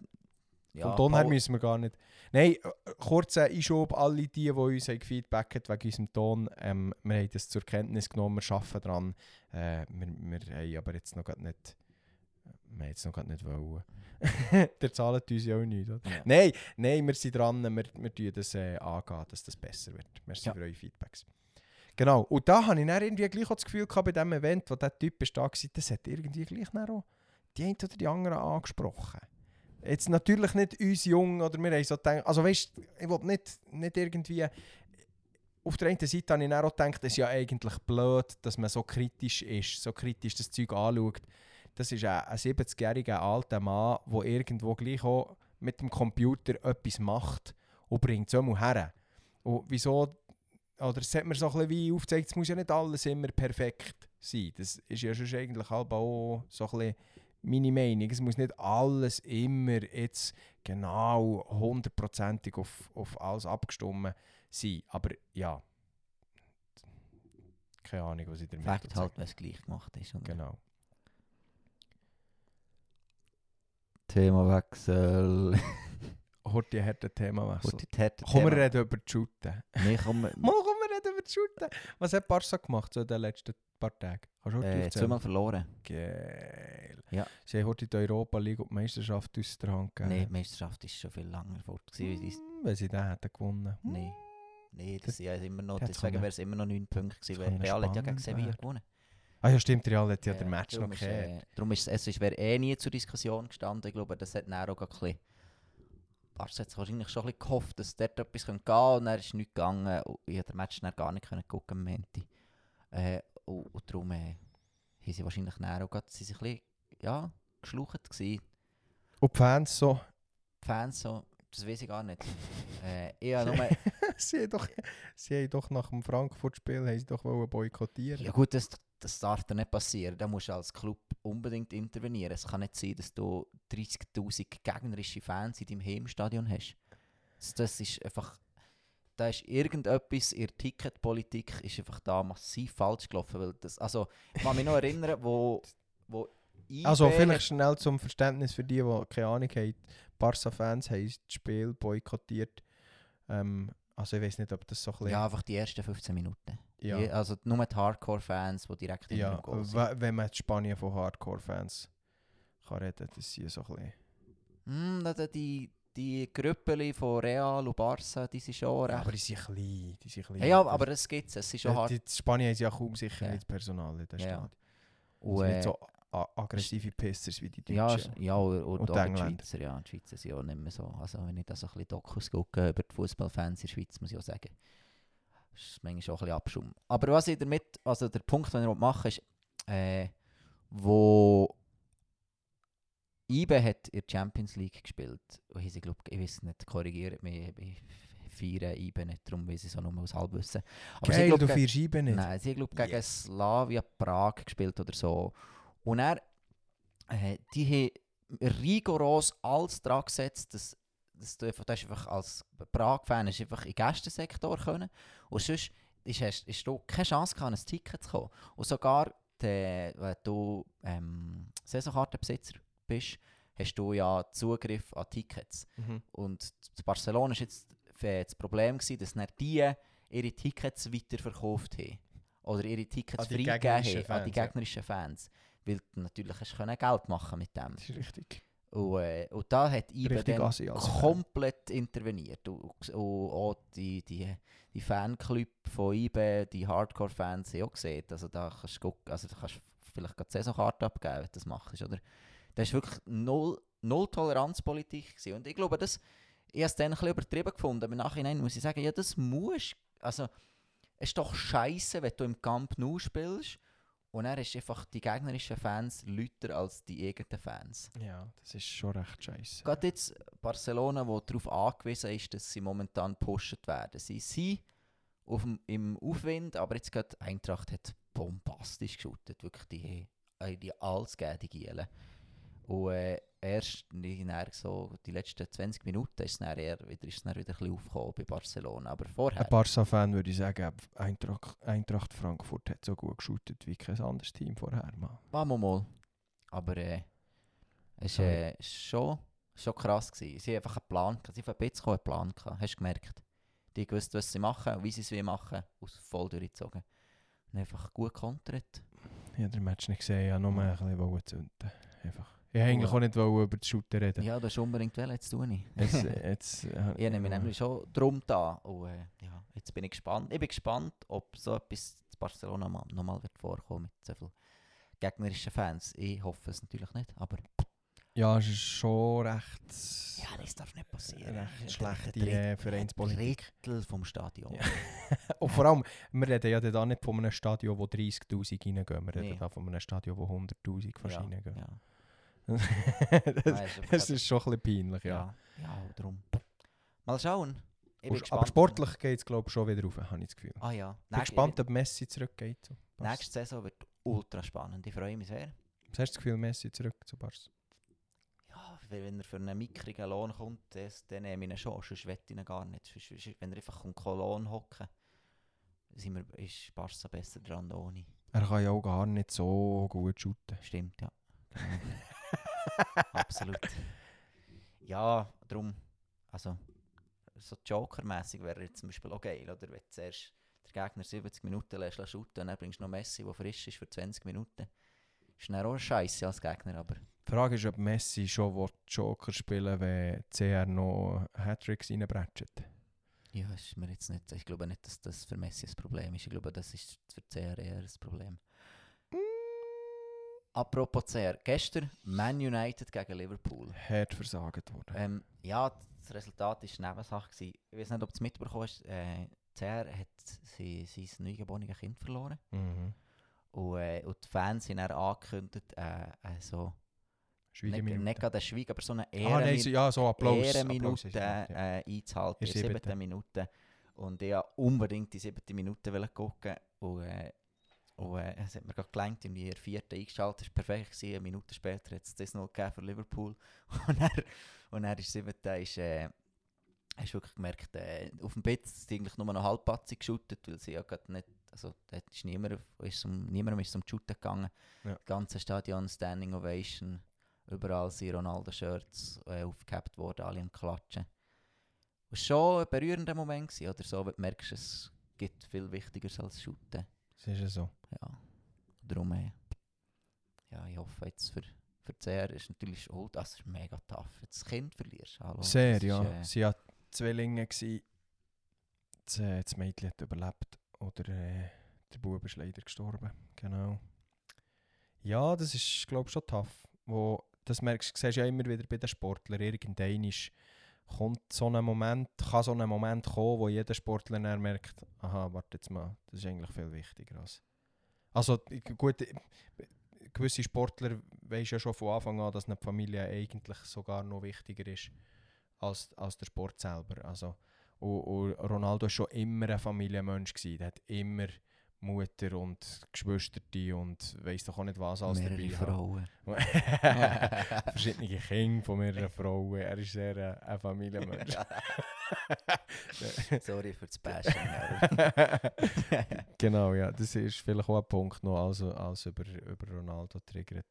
her- Vom Ton her müssen wir gar nicht. Nein, äh, kurzer Einschub, alle die, die uns haben gefeedbackt wegen unserem Ton, ähm, wir haben das zur Kenntnis genommen, wir arbeiten daran. Äh, wir, wir haben aber jetzt noch nicht, wir haben jetzt noch nicht wollen. <laughs> Der zahlt uns ja auch nicht, oder? Ja. Nein, nein, wir sind dran, wir, wir tun das äh, angehen, dass das besser wird. Merci Ja. für eure Feedbacks. Genau, und da habe ich dann irgendwie gleich auch das Gefühl gehabt, bei diesem Event, wo der Typ ist da war, das hat irgendwie gleich auch die einen oder die anderen angesprochen. Jetzt natürlich nicht uns jung oder wir haben so gedacht, also weißt ich will nicht, nicht irgendwie, auf der einen Seite habe ich auch gedacht, es ist ja eigentlich blöd, dass man so kritisch ist, so kritisch das Zeug anschaut. Das ist ein, ein 70-jähriger alter Mann, der irgendwo gleich auch mit dem Computer etwas macht und bringt es mal her. Und wieso, oder es hat mir so ein bisschen wie aufgezeigt, es muss ja nicht alles immer perfekt sein. Das ist ja schon eigentlich auch so ein bisschen meine Meinung. Es muss nicht alles immer jetzt genau hundertprozentig auf, auf alles abgestimmt sein. Aber ja, keine Ahnung, was ich damit Fakt halt, es gleich gemacht ist. oder? Genau. Themawechsel. Horti hat ein Themawechsel. Gut, die Härte Komm, wir Thema. reden über die Shooten. Nee, komm, <laughs> über die Shooten. Was hat Barca gemacht so in den letzten paar Tagen? Kannst du äh, zweimal verloren. Geil. Ja. Sie haben heute die Europa League und die Meisterschaft aus der Hand gegeben. Nee, die Meisterschaft ist schon viel länger fort. gewesen, Hm, Wenn sie den hätten gewonnen. Nee. Nee, das ja immer noch, der deswegen wäre es immer noch 9 Punkte gewesen, das weil Real hat ja gegen Sevilla gewonnen. Ah ja, stimmt, Real hat ja Äh, den Match noch gekehrt. äh, Darum ist es, es wäre eh nie zur Diskussion gestanden. Ich glaube, das hat dann auch ein bisschen... Barca hat wahrscheinlich schon ein bisschen gehofft, dass dort etwas gehen könnte und dann ist nichts gegangen. Und ich konnte den Match dann gar nicht können gucken am Montag. Äh, und, und darum äh, haben sie wahrscheinlich dann auch gerade, sie sind ein bisschen, ja, geschlucht gewesen. Und die Fans so, Die Fans so, das weiß ich gar nicht. äh, ich nur... <laughs> sie, haben doch, sie haben doch nach dem Frankfurt-Spiel haben sie doch boykottieren. Ja gut, das, das darf dir nicht passieren. Da musst du als Club unbedingt intervenieren. Es kann nicht sein, dass du 30'000 gegnerische Fans in deinem Heimstadion hast. Das, ist einfach... Da ist irgendetwas in der Ticketpolitik ist einfach da massiv falsch gelaufen. Weil das, also, ich kann mich noch erinnern, wo... wo Also vielleicht schnell zum Verständnis für die, die keine Ahnung haben. Barca-Fans haben das Spiel boykottiert. Ähm, also ich weiß nicht, ob das so ein bisschen... Ja, einfach die ersten 15 Minuten. Ja. Die, also nur die Hardcore-Fans, die direkt in Ja, dem Goal sind. we- wenn man in Spanien von Hardcore-Fans kann reden, das sind so ein bisschen... Mm, da- da die, die Grüppeli von Real und Barca, die sind schon Ja, recht... aber die sind klein, die sind klein. Ja, ja, aber es gibt es. Es ist schon hart. die, Spanien sie ja kaum sicher Ja. nicht Personal in der Ja, ja. Stadt. Und, äh, nicht so aggressive Pissers wie die ja, Deutschen. sch- ja, und, und, Und die. Schweizer, ja, die Schweizer sind auch nicht mehr so. Also wenn ich da so ein bisschen Dokus gucke über die Fußballfans in der Schweiz, muss ich auch sagen, ist manchmal schon ein bisschen Abschum. Aber was ich damit, also der Punkt, den ich machen will, ist, äh, wo IBE hat in der Champions League gespielt, und haben sie, glaub, ich weiß nicht, korrigiert mich, ich feiere IBE nicht, darum weiß ich es auch nur aus Halbwissen. Aber sie, Geil, glaub, du vier Scheiben nicht. Nein, sie haben glaub, gegen Yes. Slavia Prag gespielt oder so. Und er, äh, die haben rigoros alles dran gesetzt, dass, dass du einfach, du hast einfach als Prag-Fan einfach in den Gästensektor können. Und sonst ist, hast, hast du keine Chance gehabt, ein Ticket zu kommen. Und sogar, de, wenn du ähm, Saisonkartenbesitzer bist, hast du ja Zugriff an Tickets. Mhm. Und zu Barcelona war jetzt f- das Problem, gewesen, dass dann die ihre Tickets weiterverkauft haben. Oder ihre Tickets die freigegeben haben an die gegnerischen Fans. Weil du natürlich hast Geld machen mit dem. Das ist richtig. Und, äh, und da hat IBE dann Fan. komplett interveniert. Und, und auch die, die, die Fanclub von IBE, die Hardcore-Fans, haben auch gesehen. Also da kannst du also da kannst du vielleicht gerade die Saisonkarte abgeben, wenn du das machst. Oder? Das war wirklich null, null Toleranzpolitik. Gewesen. Und ich glaube, das, ich habe es dann ein bisschen übertrieben gefunden. Aber im Nachhinein muss ich sagen, ja, das muss. Also, es ist doch scheiße, wenn du im Camp Nou spielst und hast du einfach die gegnerischen Fans lauter als die eigenen Fans. Ja, das ist schon recht scheiße. Gerade jetzt Barcelona, wo darauf angewiesen ist, dass sie momentan gepusht werden. Sie sind auf dem, im Aufwind, aber jetzt gerade Eintracht hat bombastisch geschootet. Wirklich, die die alles gegeben, die Gielen. Und äh, erst so, die letzten 20 Minuten ist es dann eher wieder, ist es dann wieder ein bisschen aufgekommen bei Barcelona. Aber vorher... Ein Barca-Fan würde ich sagen, Eintracht, Eintracht Frankfurt hat so gut geshootet wie kein anderes Team vorher. Mann. Wir mal. Aber äh, es war äh, schon, schon krass. Gewesen. Sie haben einfach einen Plan gehabt. Sie haben von Bitcoin einen Plan gehabt. Hast du gemerkt? Die gewusst, was sie machen wie sie es machen es voll durchgezogen. Und einfach gut kontert. Ich habe den Match nicht gesehen, ich wollte nur ein bisschen zünden. Einfach. Ich wollte eigentlich auch nicht über das Shooten reden. Ja, das ist unbedingt wollen, jetzt tue ich. Jetzt, <laughs> jetzt, äh, ich nehme mich nämlich schon drum da. Und äh, ja, jetzt bin ich gespannt. Ich bin gespannt, ob so etwas in Barcelona mal- nochmal wird vorkommen mit so vielen gegnerischen Fans. Ich hoffe es natürlich nicht, aber Ja, es ist schon recht, ja, das darf nicht passieren. recht schlechte Dritt- Vereinspolitik. Drittel vom Stadion. Ja. <laughs> Und vor allem, wir reden ja da nicht von einem Stadion, wo 30'000 reingehen. Wir reden Nee. da von einem Stadion, wo 100'000 fast Ja, reingehen. ja. Das, Nein, das ist schon ein bisschen peinlich, ja. ja, ja, darum. Mal schauen. Gespannt. Aber sportlich geht es glaube ich schon wieder rauf, habe ich das Gefühl. Ah ja. Ich bin gespannt, ob Messi zurückgeht. So. Nächste Saison wird ultra spannend. Ich freue mich sehr. Was hast du das Gefühl, Messi zurück zu Barca? Ja, wenn er für einen mickrigen Lohn kommt, das, dann nehme ich ihn schon, sonst wette ich ihn gar nicht. Sonst, wenn er einfach kommt, Lohn hocken sind wir, ist Barca besser dran ohne. Er kann ja auch gar nicht so gut shooten. Stimmt, ja. <laughs> Absolut. Ja, darum, also, so Joker-mässig wäre jetzt zum Beispiel auch geil, oder? Wenn du zuerst den Gegner 70 Minuten lässt shooten und dann bringst du noch Messi, der frisch ist für 20 Minuten. Ist dann auch scheiße als Gegner, aber... Die Frage ist, ob Messi schon will Joker spielen wenn CR noch Hattricks reinbretscht. Ja, ist mir jetzt nicht, ich glaube nicht, dass das für Messi ein Problem ist. Ich glaube, das ist für CR eher ein Problem. Apropos CR, gestern Man United gegen Liverpool. Hart versagt worden. Ähm, ja, das Resultat war Nebensache. Gewesen. Ich weiß nicht, ob du es mitbekommen hast. Äh, CR hat sie, sein neugeborenes Kind verloren. Mhm. Und, äh, und die Fans haben dann angekündigt, äh, äh, so, Schweigeminute. nicht gerade eine Schweige, aber so eine Ah, nein, Ehrenmin so- ja, so Applaus. Ehrenminute Applaus ja, äh, einzuhalten, In der siebten. Minute. Und ich wollte unbedingt die siebte Minute gucken. Und, äh, und äh, es hat mir gerade gelangt, in der vierten eingeschaltet, es war perfekt. Gewesen. Eine Minute später hat es das noch gegeben für Liverpool. <laughs> Und dann, und dann ist siebte, ist, äh, hast du wirklich gemerkt, äh, auf dem Bett ist eigentlich nur noch halbpatzig geshootet, weil sie ja gerade nicht, also dort ist niemand, ist um, niemandem ist zum Shooten gegangen. Ja. Das ganze Stadion Standing Ovation, überall sind Ronaldo-Shirts äh, aufgehabt worden, alle am Klatschen. Es war schon ein berührender Moment, gewesen, oder so, wenn du merkst, es gibt viel Wichtigeres als Shooten. Das ist ja so. Ja, darum, äh, ja, ich hoffe jetzt für, für die CR ist natürlich schon, das ist mega tough. Du das Kind verlierst, hallo. Sehr, ist, ja. äh, Sie hat Zwillinge gsi. Das, äh, das Mädchen hat überlebt. Oder äh, der Bub ist leider gestorben. Genau. Ja, das ist, glaube ich, schon tough. Wo, das merkst du, siehst ja immer wieder bei den Sportlern. Irgendein ist, kommt so ein Moment, kann so ein Moment kommen, wo jeder Sportler dann merkt, aha, warte jetzt mal, das ist eigentlich viel wichtiger als... Also gut, gewisse Sportler weisst ja schon von Anfang an, dass eine Familie eigentlich sogar noch wichtiger ist als, als der Sport selber. Also, und, und Ronaldo war schon immer ein Familienmensch. Gewesen. Der hat immer Mutter und Geschwister und weiss doch auch nicht was alles mehrere dabei. Frauen. <laughs> Verschiedene Kinder von mehreren Frauen. Er ist sehr äh, ein Familienmensch. <laughs> Sorry für das Bashing. <laughs> genau, ja. Das ist vielleicht auch ein Punkt noch, also als über, über Ronaldo triggert.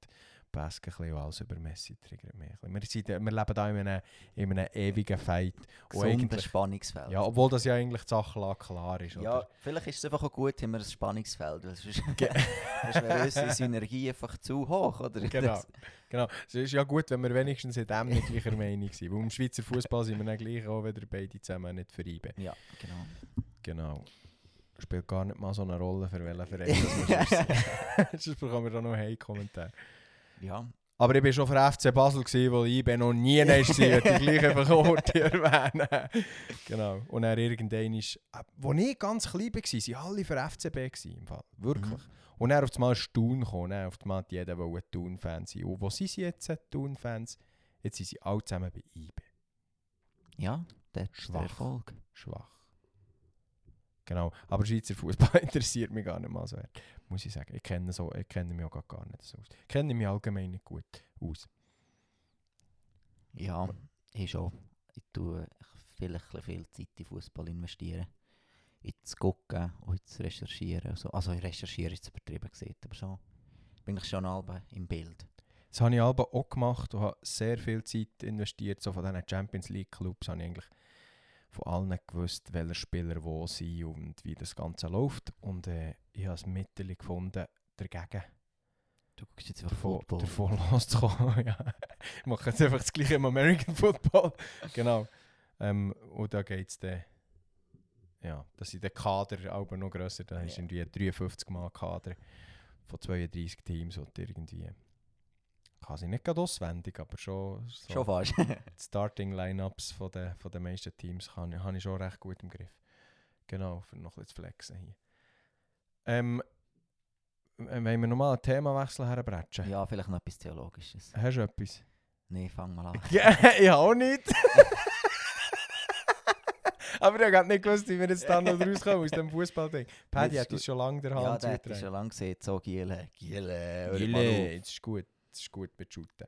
Basque ein bisschen, als über Messi triggert mich. Wir, sind, wir leben da in einem, in einem ewigen Fight. Eigentlich, Spannungsfeld. ja, obwohl das ja eigentlich die Sachlage klar ist. Ja, Oder? vielleicht ist es einfach auch gut, haben wir ein Spannungsfeld, weil sonst, <laughs> wäre unsere Synergie einfach zu hoch, oder? Genau. Genau. Es ist ja gut, wenn wir wenigstens in dem nicht gleicher Meinung sind. Weil im Schweizer Fußball sind wir dann gleich auch wieder beide zusammen nicht verreiben. Ja, genau. Genau. Spielt gar nicht mal so eine Rolle, für welchen Verein das <laughs> sind. <laughs> Sonst bekommen wir da noch einen Kommentar. Ja, Aber ich war schon für FC Basel, gewesen, wo IB noch nie war, ich gleich einfach erwähnen. Genau. Und dann irgendwann ist, äh, wo ich ganz klein war, waren alle für FCB. Gewesen, im Fall. Wirklich. Mhm. Und dann auf einmal ist Thun gekommen. Dann auf einmal hat jeder wollte ein Thun-Fan sein. Und wo sind sie jetzt, Thun-Fans? Jetzt sind sie alle zusammen bei IB. ja, das ist der Schwach. Erfolg. Schwach. Genau. Aber Schweizer Fußball <laughs> interessiert mich gar nicht mal so. Muss ich sagen. Ich kenne, so, ich kenne mich auch gar- nicht so aus. Ich kenne mich allgemein nicht gut aus. Ja, ich schon. Ich tue vielleicht viel Zeit in Fußball investieren. Ins Gucken und ins Recherchieren. und So. Also, ich recherchiere ist übertrieben gesehen, aber so bin ich schon halb im Bild. Das habe ich aber auch gemacht und habe sehr viel Zeit investiert. So von diesen Champions League Clubs habe ich eigentlich von allen gewusst, welche Spieler wo sind und wie das Ganze läuft. Und äh, ich habe ein Mittel gefunden, dagegen Du guckst jetzt einfach davon, Football. davon <laughs> loszukommen. ja. Ich mache jetzt einfach das gleiche im American Football. <laughs> genau. Ähm, und da geht es dann, ja, dass ich den Kader aber noch grösser, da ist Ja. irgendwie ein 53 Mal Kader von 32 Teams und irgendwie, kann sie nicht gerade auswendig, aber schon, so Schon fast. <laughs> die Starting Lineups von den, von den meisten Teams kann, habe ich schon recht gut im Griff. Genau, für noch ein bisschen zu flexen hier. Ähm, wenn wir nochmal einen Themawechsel herbretschen. ja, vielleicht noch etwas Theologisches. Hast du etwas? Nee, fang mal an. <laughs> Ja, ich auch nicht. <laughs> Aber ich habe nicht gewusst, wie wir jetzt dann noch rauskommen aus dem Fußballding. Paddy hat uns schon lange der Ja, Hand der hat schon lange gesehen, so Giele, Giele, auf. jetzt ist gut, jetzt ist gut mit Shooten.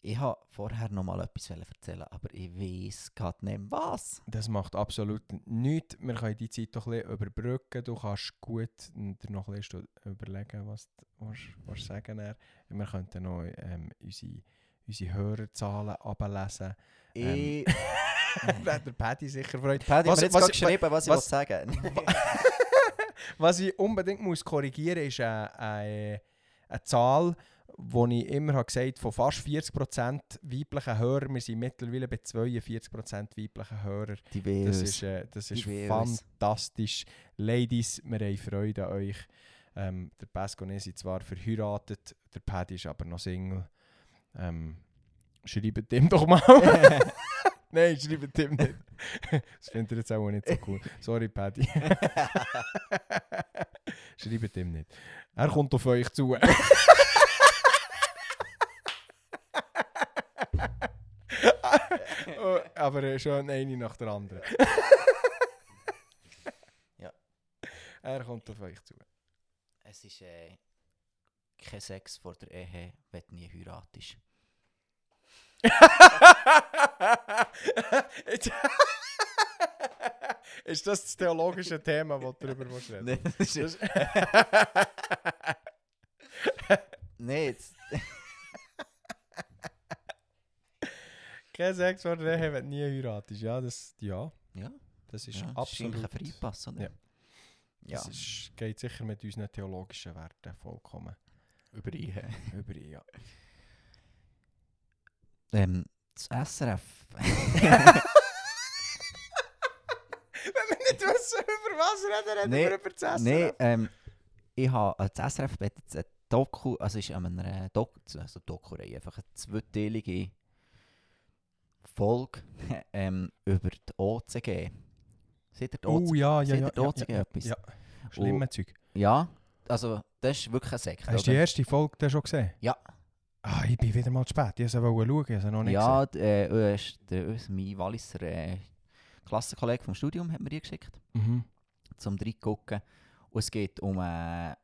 Ich wollte vorher noch mal etwas erzählen, aber ich weiß gerade nicht was. Das macht absolut nichts. Wir können die Zeit doch ein bisschen überbrücken. Du kannst gut dir noch ein bisschen überlegen, was du was, was sagen er. Wir könnten noch ähm, unsere, unsere Hörerzahlen ablesen. Ähm, Ich... <laughs> Hat der Paddy sicher freut. Paddy Was- hat was- geschrieben, was ich was- was, sagen <laughs> Was ich unbedingt muss korrigieren muss, ist eine, eine, eine Zahl, die ich immer habe gesagt von fast 40% weiblichen Hörern. Wir sind mittlerweile bei 42% weiblichen Hörern. Die Das ist, äh, das ist Wales. fantastisch. Ladies, wir haben Freude an euch. Ähm, der Pasco und ich sind zwar verheiratet, der Paddy ist aber noch Single. Ähm, schreibt ihm doch mal. <laughs> <laughs> Nein, schreibt ihm nicht. <laughs> das findet ihr jetzt auch nicht so cool. Sorry, Paddy. Schreibt ihm nicht. Er kommt auf euch zu. Aber schon eine nach der anderen. Ja. Er kommt auf euch zu. es ist äh, kein Sex vor der Ehe, wenn du nie heiratest. Ist das das theologische Thema, das du darüber willst reden Nein, das ist... <laughs> Nein, jetzt... <laughs> Kein Sex vor der Ehe, wenn du nie heiratest. Ja, das, ja, Ja, das ist ja absolut... ein Freipass, oder? Ja. Ja, Das ist, geht sicher mit unseren theologischen Werten vollkommen über Ehe. <laughs> überein. Ja. Ähm, das SRF... über was reden, Nee, über das Nein, ähm, ich habe das SRF jetzt ein Doku, also ist an einer Doku, also Doku-Reihe, einfach eine zweiteilige Folge ähm, über die OCG. Seht ihr die OCG? Oh ja, ja, Seht ja. ihr die ja, OCG ja, etwas? ja. Schlimme Zeug. Ja, also das ist wirklich ein Sekt. Hast du die erste Folge dann schon gesehen? Ja. Ah, ich bin wieder mal zu spät. Ich wollte schauen, ich habe noch nicht Ja, d- äh, äh, äh, mein Walliser äh, Klassenkollege vom Studium hat mir die geschickt. Mhm. zum reingucken. Und es geht um, äh,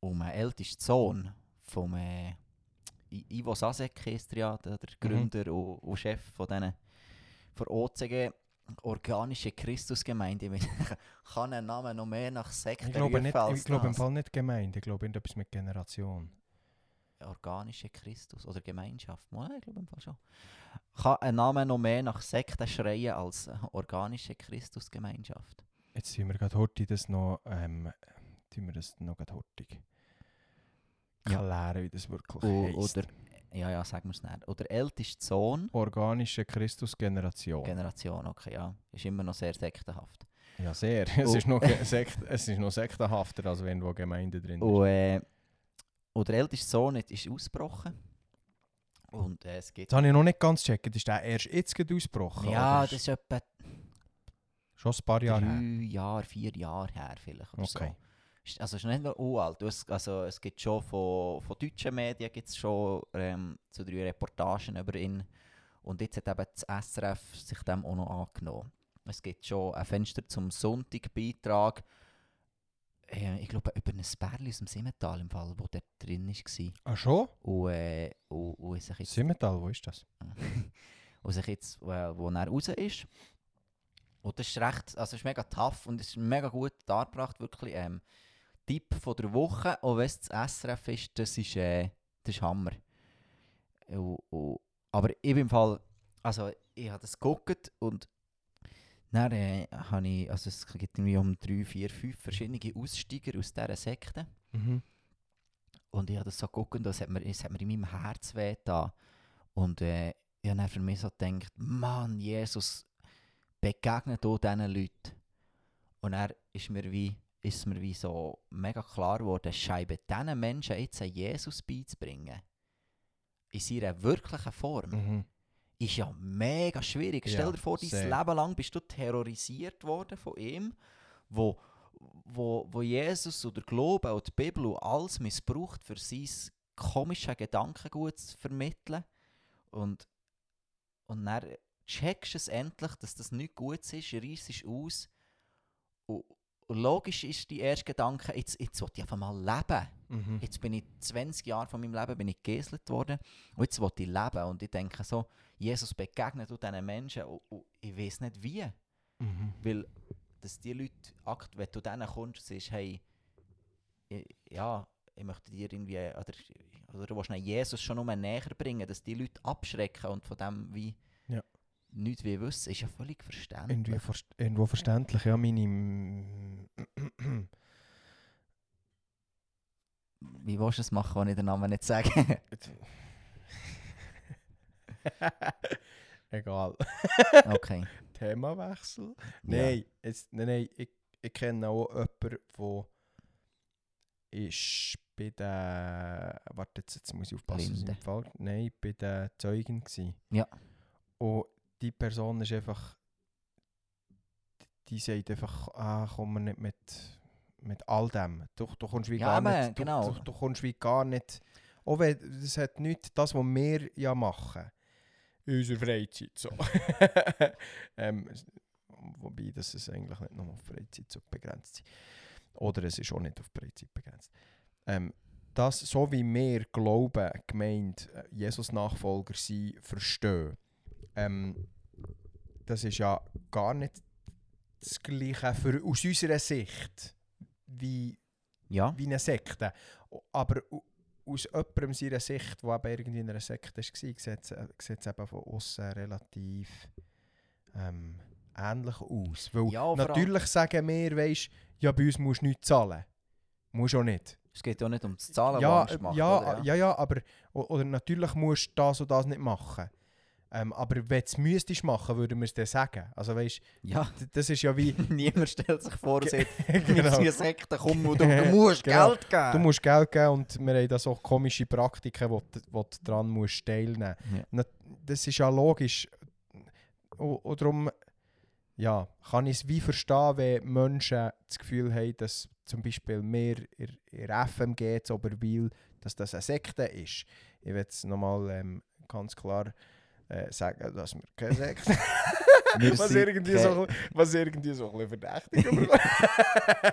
um einen ältesten Sohn vom äh, Ivo Sasek, heisst ja, der, Mhm. Gründer und, und Chef von diesen von OCG, organische Christusgemeinde. <laughs> Ich kann einen Namen noch mehr nach Sekten Ich glaube, nicht, ich glaube im. Fall nicht Gemeinde. Ich glaube irgendetwas mit Generation. Organische Christus oder Gemeinschaft. Ja, ich glaube im Fall schon. Kann ein Name noch mehr nach Sekten schreien als äh, organische Christusgemeinschaft? Jetzt tun wir gerade heute das noch, ähm, tun wir das noch gerade hurtig Ja. klären, wie das wirklich O- heisst. oder, ja, ja, sagen wir es nicht. Oder älteste Sohn, Organische Christusgeneration. Generation, okay, ja. Ist immer noch sehr sektenhaft. ja, sehr. <laughs> Es, Oh. ist noch Sekt, es ist noch sektenhafter, als wenn wo Gemeinde drin ist. Und, äh, und der älteste Sohn ist- ausgebrochen. Und äh, es geht. Das habe ich noch nicht ganz gecheckt. Ist der erst jetzt ausgebrochen? Ja, das ist etwa Schon ein paar Jahre her. Jahre, vier Jahre her vielleicht. Oder Okay. so. Also es ist nicht nur uralt. Also es gibt schon von, von deutschen Medien gibt's schon ähm, so drei Reportagen über ihn. Und jetzt hat eben das SRF sich dem auch noch angenommen. Es gibt schon ein Fenster zum Sonntagbeitrag. Äh, ich glaube über ein Bärli aus dem Simmental im Fall, wo dort drin war. Ah, schon? Und, äh, und, und sich jetzt Simmental, wo ist das? <laughs> und sich jetzt, äh, wo er raus ist. Und das ist recht, also ist mega tough und es ist mega gut dargebracht, wirklich. Ähm, Tipp von der Woche, auch wenn es das SRF ist, das ist, äh, das ist Hammer. Und, und, aber ich bin im Fall, also ich habe das geguckt und dann äh, habe ich, also es gibt irgendwie um drei, vier, fünf verschiedene Aussteiger aus dieser Sekte. Mhm. Und ich habe das so geguckt und das hat mir, es hat mir in meinem Herz weh da. Und äh, ich habe dann für mich so gedacht, Mann, Jesus, begegne du diesen Leuten. Und er ist mir wie, ist mir wie so mega klar geworden, scheibe diesen Menschen jetzt Jesus beizubringen. In seiner wirklichen Form. Mhm. Ist ja mega schwierig. Ja, Stell dir vor, dein. Leben lang bist du terrorisiert worden von ihm, wo, wo, wo Jesus oder Glaube und die Bibel und alles missbraucht, für sein komisches Gedankengut zu vermitteln. Und, und dann checkst es endlich, dass das nicht gut ist, reißt es aus. Und, und logisch ist die erste Gedanke, jetzt, jetzt will ich einfach mal leben. Mhm. Jetzt bin ich 20 Jahre von meinem Leben bin ich gegeselt worden und jetzt will ich leben. Und ich denke so, Jesus begegnet du diesen Menschen und, und ich weiß nicht wie. Mhm. Weil, dass die Leute, wenn du denen kommst sagst, hey, ich, ja, ich möchte dir irgendwie, oder, oder du willst Jesus schon nur näher bringen, dass die Leute abschrecken und von dem wie Ja. nichts wie wissen, ist ja völlig verständlich. Irgendwie verst irgendwo verständlich, ja, meine... Wie willst du es machen, wenn ich den Namen nicht sage? <laughs> Egal. okay. Themawechsel? Ja. Nein, jetzt, nein, nein ich, ich kenne auch jemanden, der ist bei der... Warte, jetzt, jetzt muss ich aufpassen. dass ich falsch- Nein, bei der Zeugen gsi. Ja. Und die Person ist einfach... Die sagt einfach, ah, komm mir nicht mit, mit all dem. Du, du kommst wie Ja, gar eben, nicht... Du, genau. du, du kommst wie gar nicht... Auch wenn, das hat nichts, das, was wir ja machen. In unserer Freizeit so. <laughs> ähm, wobei, das ist eigentlich nicht nur auf Freizeit so begrenzt ist. Oder es ist auch nicht auf Freizeit begrenzt. Ähm, das, so wie wir glauben, gemeint, äh, Jesus-Nachfolger sind, verstehen, ähm, das ist ja gar nicht das Gleiche für, aus unserer Sicht wie, Ja, wie eine Sekte. Aber aus jemandem seiner Sicht, der eben irgendwie in einer Sekte war, sieht es eben von außen relativ ähm, ähnlich aus. Weil Ja, natürlich sagen wir, weißt, ja, bei uns musst du nichts zahlen. Musst du auch nicht. es geht ja nicht um das Zahlen, Ja, was äh, macht, ja, oder? ja, ja, aber oder natürlich musst du das und das nicht machen. Ähm, aber wenn du es müsstest machen, würden wir es dir sagen. Also weißt, ja. das ist ja wie... <laughs> Niemand stellt sich vor und sagt, <laughs> wir genau. sind eine Sekte, komm, du, du <laughs> musst Genau. Geld geben. Du musst Geld geben und wir haben da so komische Praktiken, wo, du- wo du dran musst teilnehmen Ja. musst. Das ist ja logisch. Und, und darum ja, kann ich es wie verstehen, wenn Menschen das Gefühl haben, dass zum Beispiel wir in in FMG zu Oberwil, dass das eine Sekte ist. Ich will jetzt nochmal ähm, ganz klar sagen, dass wir keine Sekte Wir was, irgendwie so, was irgendwie so ein verdächtig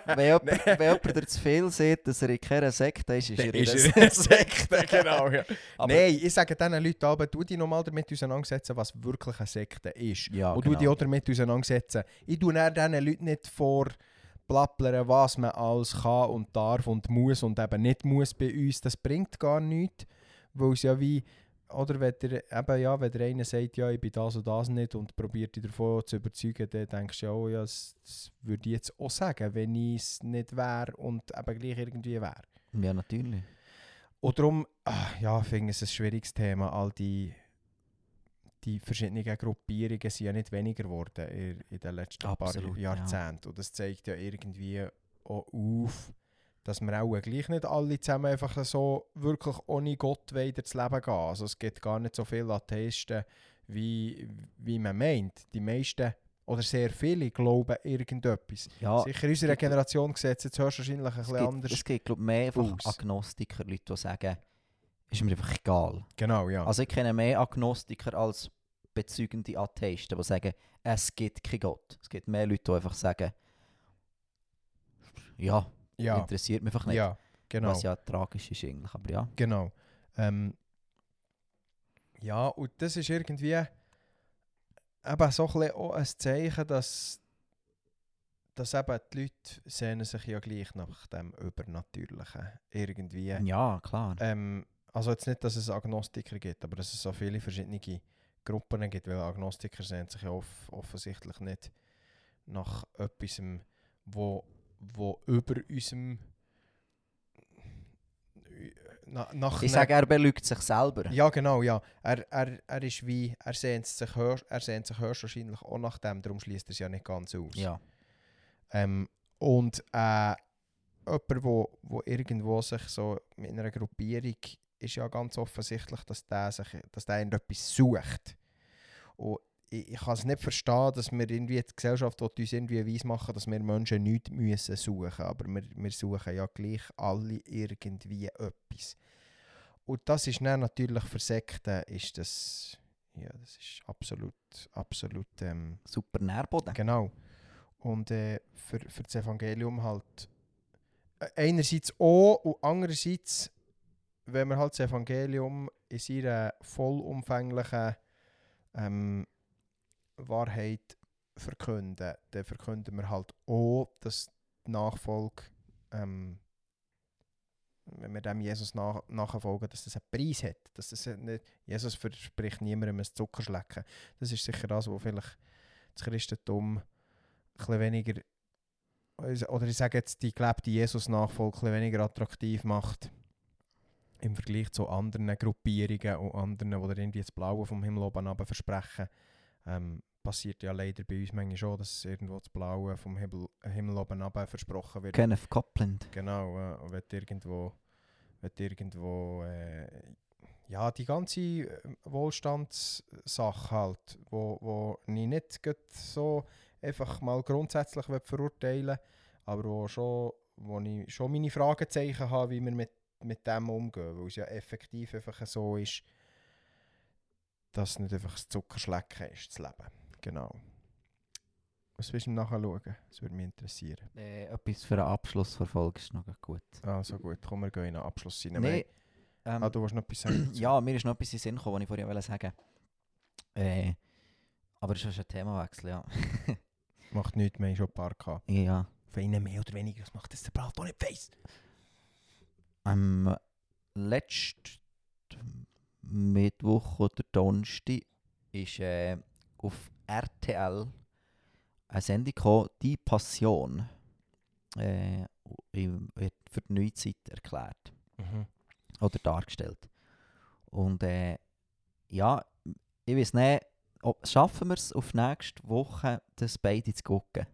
wenn, jemand, wenn jemand dir zu viel sieht, dass er in keiner Sekte ist, ist er in einer er Sekte, genau. Ja. Aber- Nein, ich sage diesen Leuten aber, du dich nochmal damit auseinandersetzen, was wirklich eine Sekte ist. Ja, und du genau. dich auch damit auseinandersetzen. Ich tue dann diesen Leuten nicht vor plappeln, was man alles kann und darf und muss und eben nicht muss bei uns. Das bringt gar nichts, weil es ja wie, oder wenn der, eben, ja, wenn der eine sagt, ja, ich bin das und das nicht und probiert dich davon zu überzeugen, dann denkst du ja, oh, ja, das, das würde ich jetzt auch sagen, wenn ich es nicht wäre und eben gleich irgendwie wäre. Ja, natürlich. Und darum, ah, ja, finde ich es ein schwieriges Thema. All die, die verschiedenen Gruppierungen sind ja nicht weniger geworden in, in den letzten Absolut, paar ja. Jahrzehnten. Und das zeigt ja irgendwie auch auf, dass wir auch gleich nicht alle zusammen einfach so wirklich ohne Gott weiter das Leben gehen. Also es gibt gar nicht so viele Atheisten, wie, wie man meint. Die meisten oder sehr viele glauben irgendetwas. Ja, Sicher in unserer Generation sieht es jetzt höchstwahrscheinlich ein bisschen gibt, anders. es gibt glaub, mehr einfach aus. Agnostiker, Leute, die sagen, ist mir einfach egal. Genau, ja. Also ich kenne mehr Agnostiker als bezeugende Atheisten, die sagen, es gibt keinen Gott. Es gibt mehr Leute, die einfach sagen, ja, ja, interessiert mich einfach nicht. ja, genau. Was ja tragisch ist eigentlich, aber ja. Genau. Ähm, ja, und das ist irgendwie eben so ein, auch ein Zeichen, dass, dass eben die Leute sehnen sich ja gleich nach dem Übernatürlichen. Irgendwie. Ja, klar. Ähm, also jetzt nicht, dass es Agnostiker gibt, aber dass es so viele verschiedene Gruppen gibt, weil Agnostiker sehen sich ja off offensichtlich nicht nach etwas, wo, wo über unserem na, nach Ich einer- sage, er belügt sich selber. ja, genau, ja. Er, er, er ist wie, er sehnt sich, er sehnt sich höchstwahrscheinlich auch nach dem, darum schließt er es ja nicht ganz aus. Ja. Ähm, und äh, jemand, wo, wo irgendwo sich so mit einer Gruppierung ist ja ganz offensichtlich, dass der, sich, dass der irgendetwas sucht. Und ich, ich kann es nicht verstehen, dass wir irgendwie die Gesellschaft will uns irgendwie weiss machen, dass wir Menschen nichts müssen suchen aber wir, wir suchen ja gleich alle irgendwie etwas. Und das ist dann natürlich für Sekten, ist das, ja, das ist absolut, absolut, ähm, Super Nährboden. genau. Und äh, für, für das Evangelium halt äh, einerseits auch und andererseits, wenn wir halt das Evangelium in seiner vollumfänglichen ähm, Wahrheit verkünden, dann verkünden wir halt auch, dass die Nachfolge, ähm, wenn wir dem Jesus nach, nachfolgen, dass das einen Preis hat. Dass das nicht, Jesus verspricht niemandem ein Zuckerschlecken. Das ist sicher das, was vielleicht das Christentum ein weniger, oder ich sage jetzt, die gelebte Jesus-Nachfolge ein weniger attraktiv macht im Vergleich zu anderen Gruppierungen und anderen, die irgendwie das Blaue vom Himmel oben versprechen. Ähm, passiert ja leider bei uns manchmal schon, dass irgendwo das Blaue vom Himmel, Himmel oben runter versprochen wird. Kenneth Copeland. Genau, äh, wenn irgendwo, wenn irgendwo äh, ja, die ganze äh, Wohlstandssache halt, wo, wo ich nicht so einfach mal grundsätzlich verurteilen will, aber wo, schon, wo ich schon meine Fragezeichen habe, wie wir mit, mit dem umgehen, weil es ja effektiv einfach so ist, dass nicht einfach das Zuckerschlecken ist, das Leben. Genau. Was willst du nachher schauen? Das würde mich interessieren. Äh, etwas für einen Abschluss der Folge ist noch gut. Also gut, komm, wir gehen in den Abschluss rein. Nee, ähm, Ah, du willst noch etwas sagen? ja, mir ist noch etwas in den Sinn gekommen, was ich vorhin wollte sagen äh, Aber es ist ein Themawechsel, ja. <laughs> Macht nichts, wir haben schon ein paar gehabt. ja. Für einen mehr oder weniger, das macht das der Brat auch nicht weiss. Am letzten Mittwoch oder Donnerstag ist äh, auf RTL eine Sendung gekommen, «Die Passion». Äh, wird für die Neuzeit erklärt Mhm. oder dargestellt. Und äh, ja, ich weiß nicht, ob, schaffen wir es auf nächste Woche, das beide zu gucken?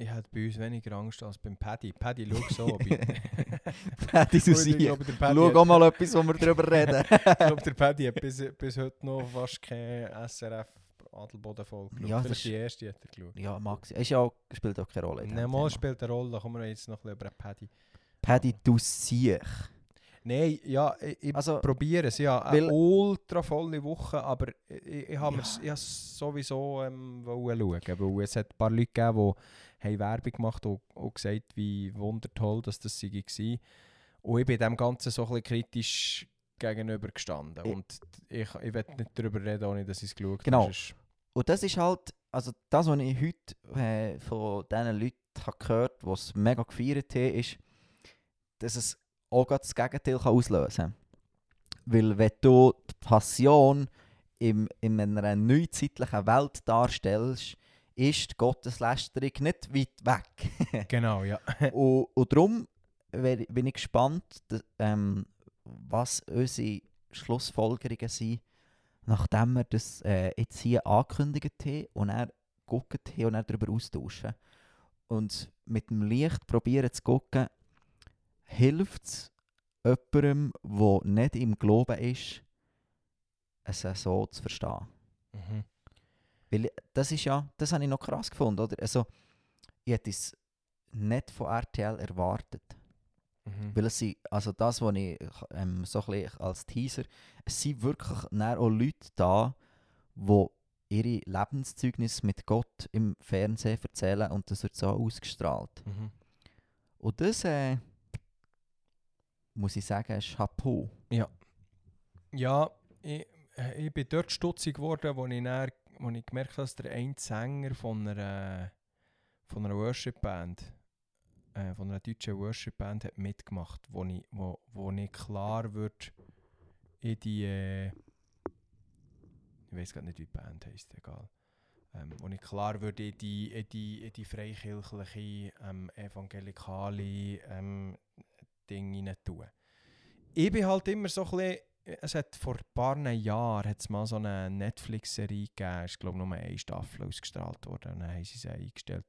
Ich hätte bei uns weniger Angst als beim Paddy. Paddy, schau so. <laughs> Paddy, du <laughs> siehst. Schau auch mal etwas, wo wir darüber reden. <laughs> Ich glaube, der Paddy hat bis, bis heute noch fast keine SRF Adelboden-Folge geschaut. Ja, das ist- die erste hat er geschaut. ja, Max, ist ja spielt auch keine Rolle. Nein, mal spielt eine Rolle, da kommen wir jetzt noch ein bisschen über Paddy. Paddy, du siehst. Nein, ja, ich, Also, probiere es. Ja, eine ultra volle Woche, aber ich, ich habe habe es sowieso ähm, wollen schauen, weil es hat ein paar Leute gegeben, die haben Werbung gemacht und auch gesagt, wie wundertoll dass das sei war. Und ich bin dem Ganzen so ein bisschen kritisch gegenüber gestanden. Und ich, ich will nicht darüber reden, ohne dass ich es geschaut Genau. sonst- und das ist halt, also das, was ich heute äh, von diesen Leuten habe gehört habe, die es mega gefeiert haben, ist, dass es auch das Gegenteil kann auslösen kann. Weil wenn du die Passion im, in einer neuzeitlichen Welt darstellst, ist die Gotteslästerung nicht weit weg. <laughs> Genau, ja. <laughs> und, und darum bin ich gespannt, ähm, was unsere Schlussfolgerungen sind, nachdem wir das äh, jetzt hier angekündigt haben und dann gucken haben und dann darüber austauschen. Und mit dem Licht probieren zu gucken, hilft es jemandem, der nicht im Glauben ist, es so zu verstehen. Mhm. Weil das ist ja, das habe ich noch krass gefunden, oder? Also, ich hätte es nicht von RTL erwartet. Mhm. Weil es sind, also das, was ich ähm, so ein bisschen als Teaser, es sind wirklich auch Leute da, die ihre Lebenszeugnis mit Gott im Fernsehen erzählen und das wird so ausgestrahlt. Mhm. Und das, äh, muss ich sagen, ist Chapeau. Ja, ich, äh, ich bin dort stutzig geworden, wo ich, wo ich gemerkt habe, dass der eine Sänger von einer, von einer Worship-Band, äh, von einer deutschen Worship-Band hat mitgemacht, wo ich, wo, wo ich klar wird in die, äh, ich weiß gar nicht, wie die Band heisst, egal. Ähm, wo ich klar würde in die, in die, in die freikirchliche, ähm, evangelikale ähm, Dinge rein tun. Ich bin halt immer so ein bisschen es hat vor ein paar Jahren hat's mal so eine Netflix-Serie gegeben, ist glaube nur eine Staffel ausgestrahlt worden dann haben sie sie eingestellt.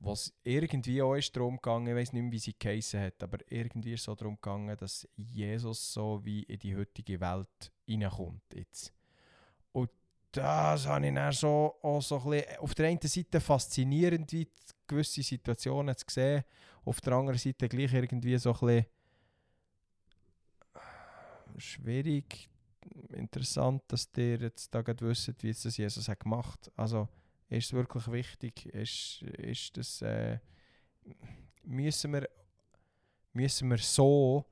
Was irgendwie auch ist darum gegangen, ich weiß nicht mehr, wie sie geheissen hat, aber irgendwie ist es so darum gegangen, dass Jesus so wie in die heutige Welt reinkommt jetzt. Und das habe ich dann so, auch so ein bisschen, auf der einen Seite faszinierend, wie gewisse Situationen zu sehen, auf der anderen Seite gleich irgendwie so ein bisschen schwierig, interessant, dass ihr jetzt da gerade wisst, wie es das Jesus hat gemacht. Also ist es wirklich wichtig? Ist, ist das, äh, müssen, wir, müssen wir so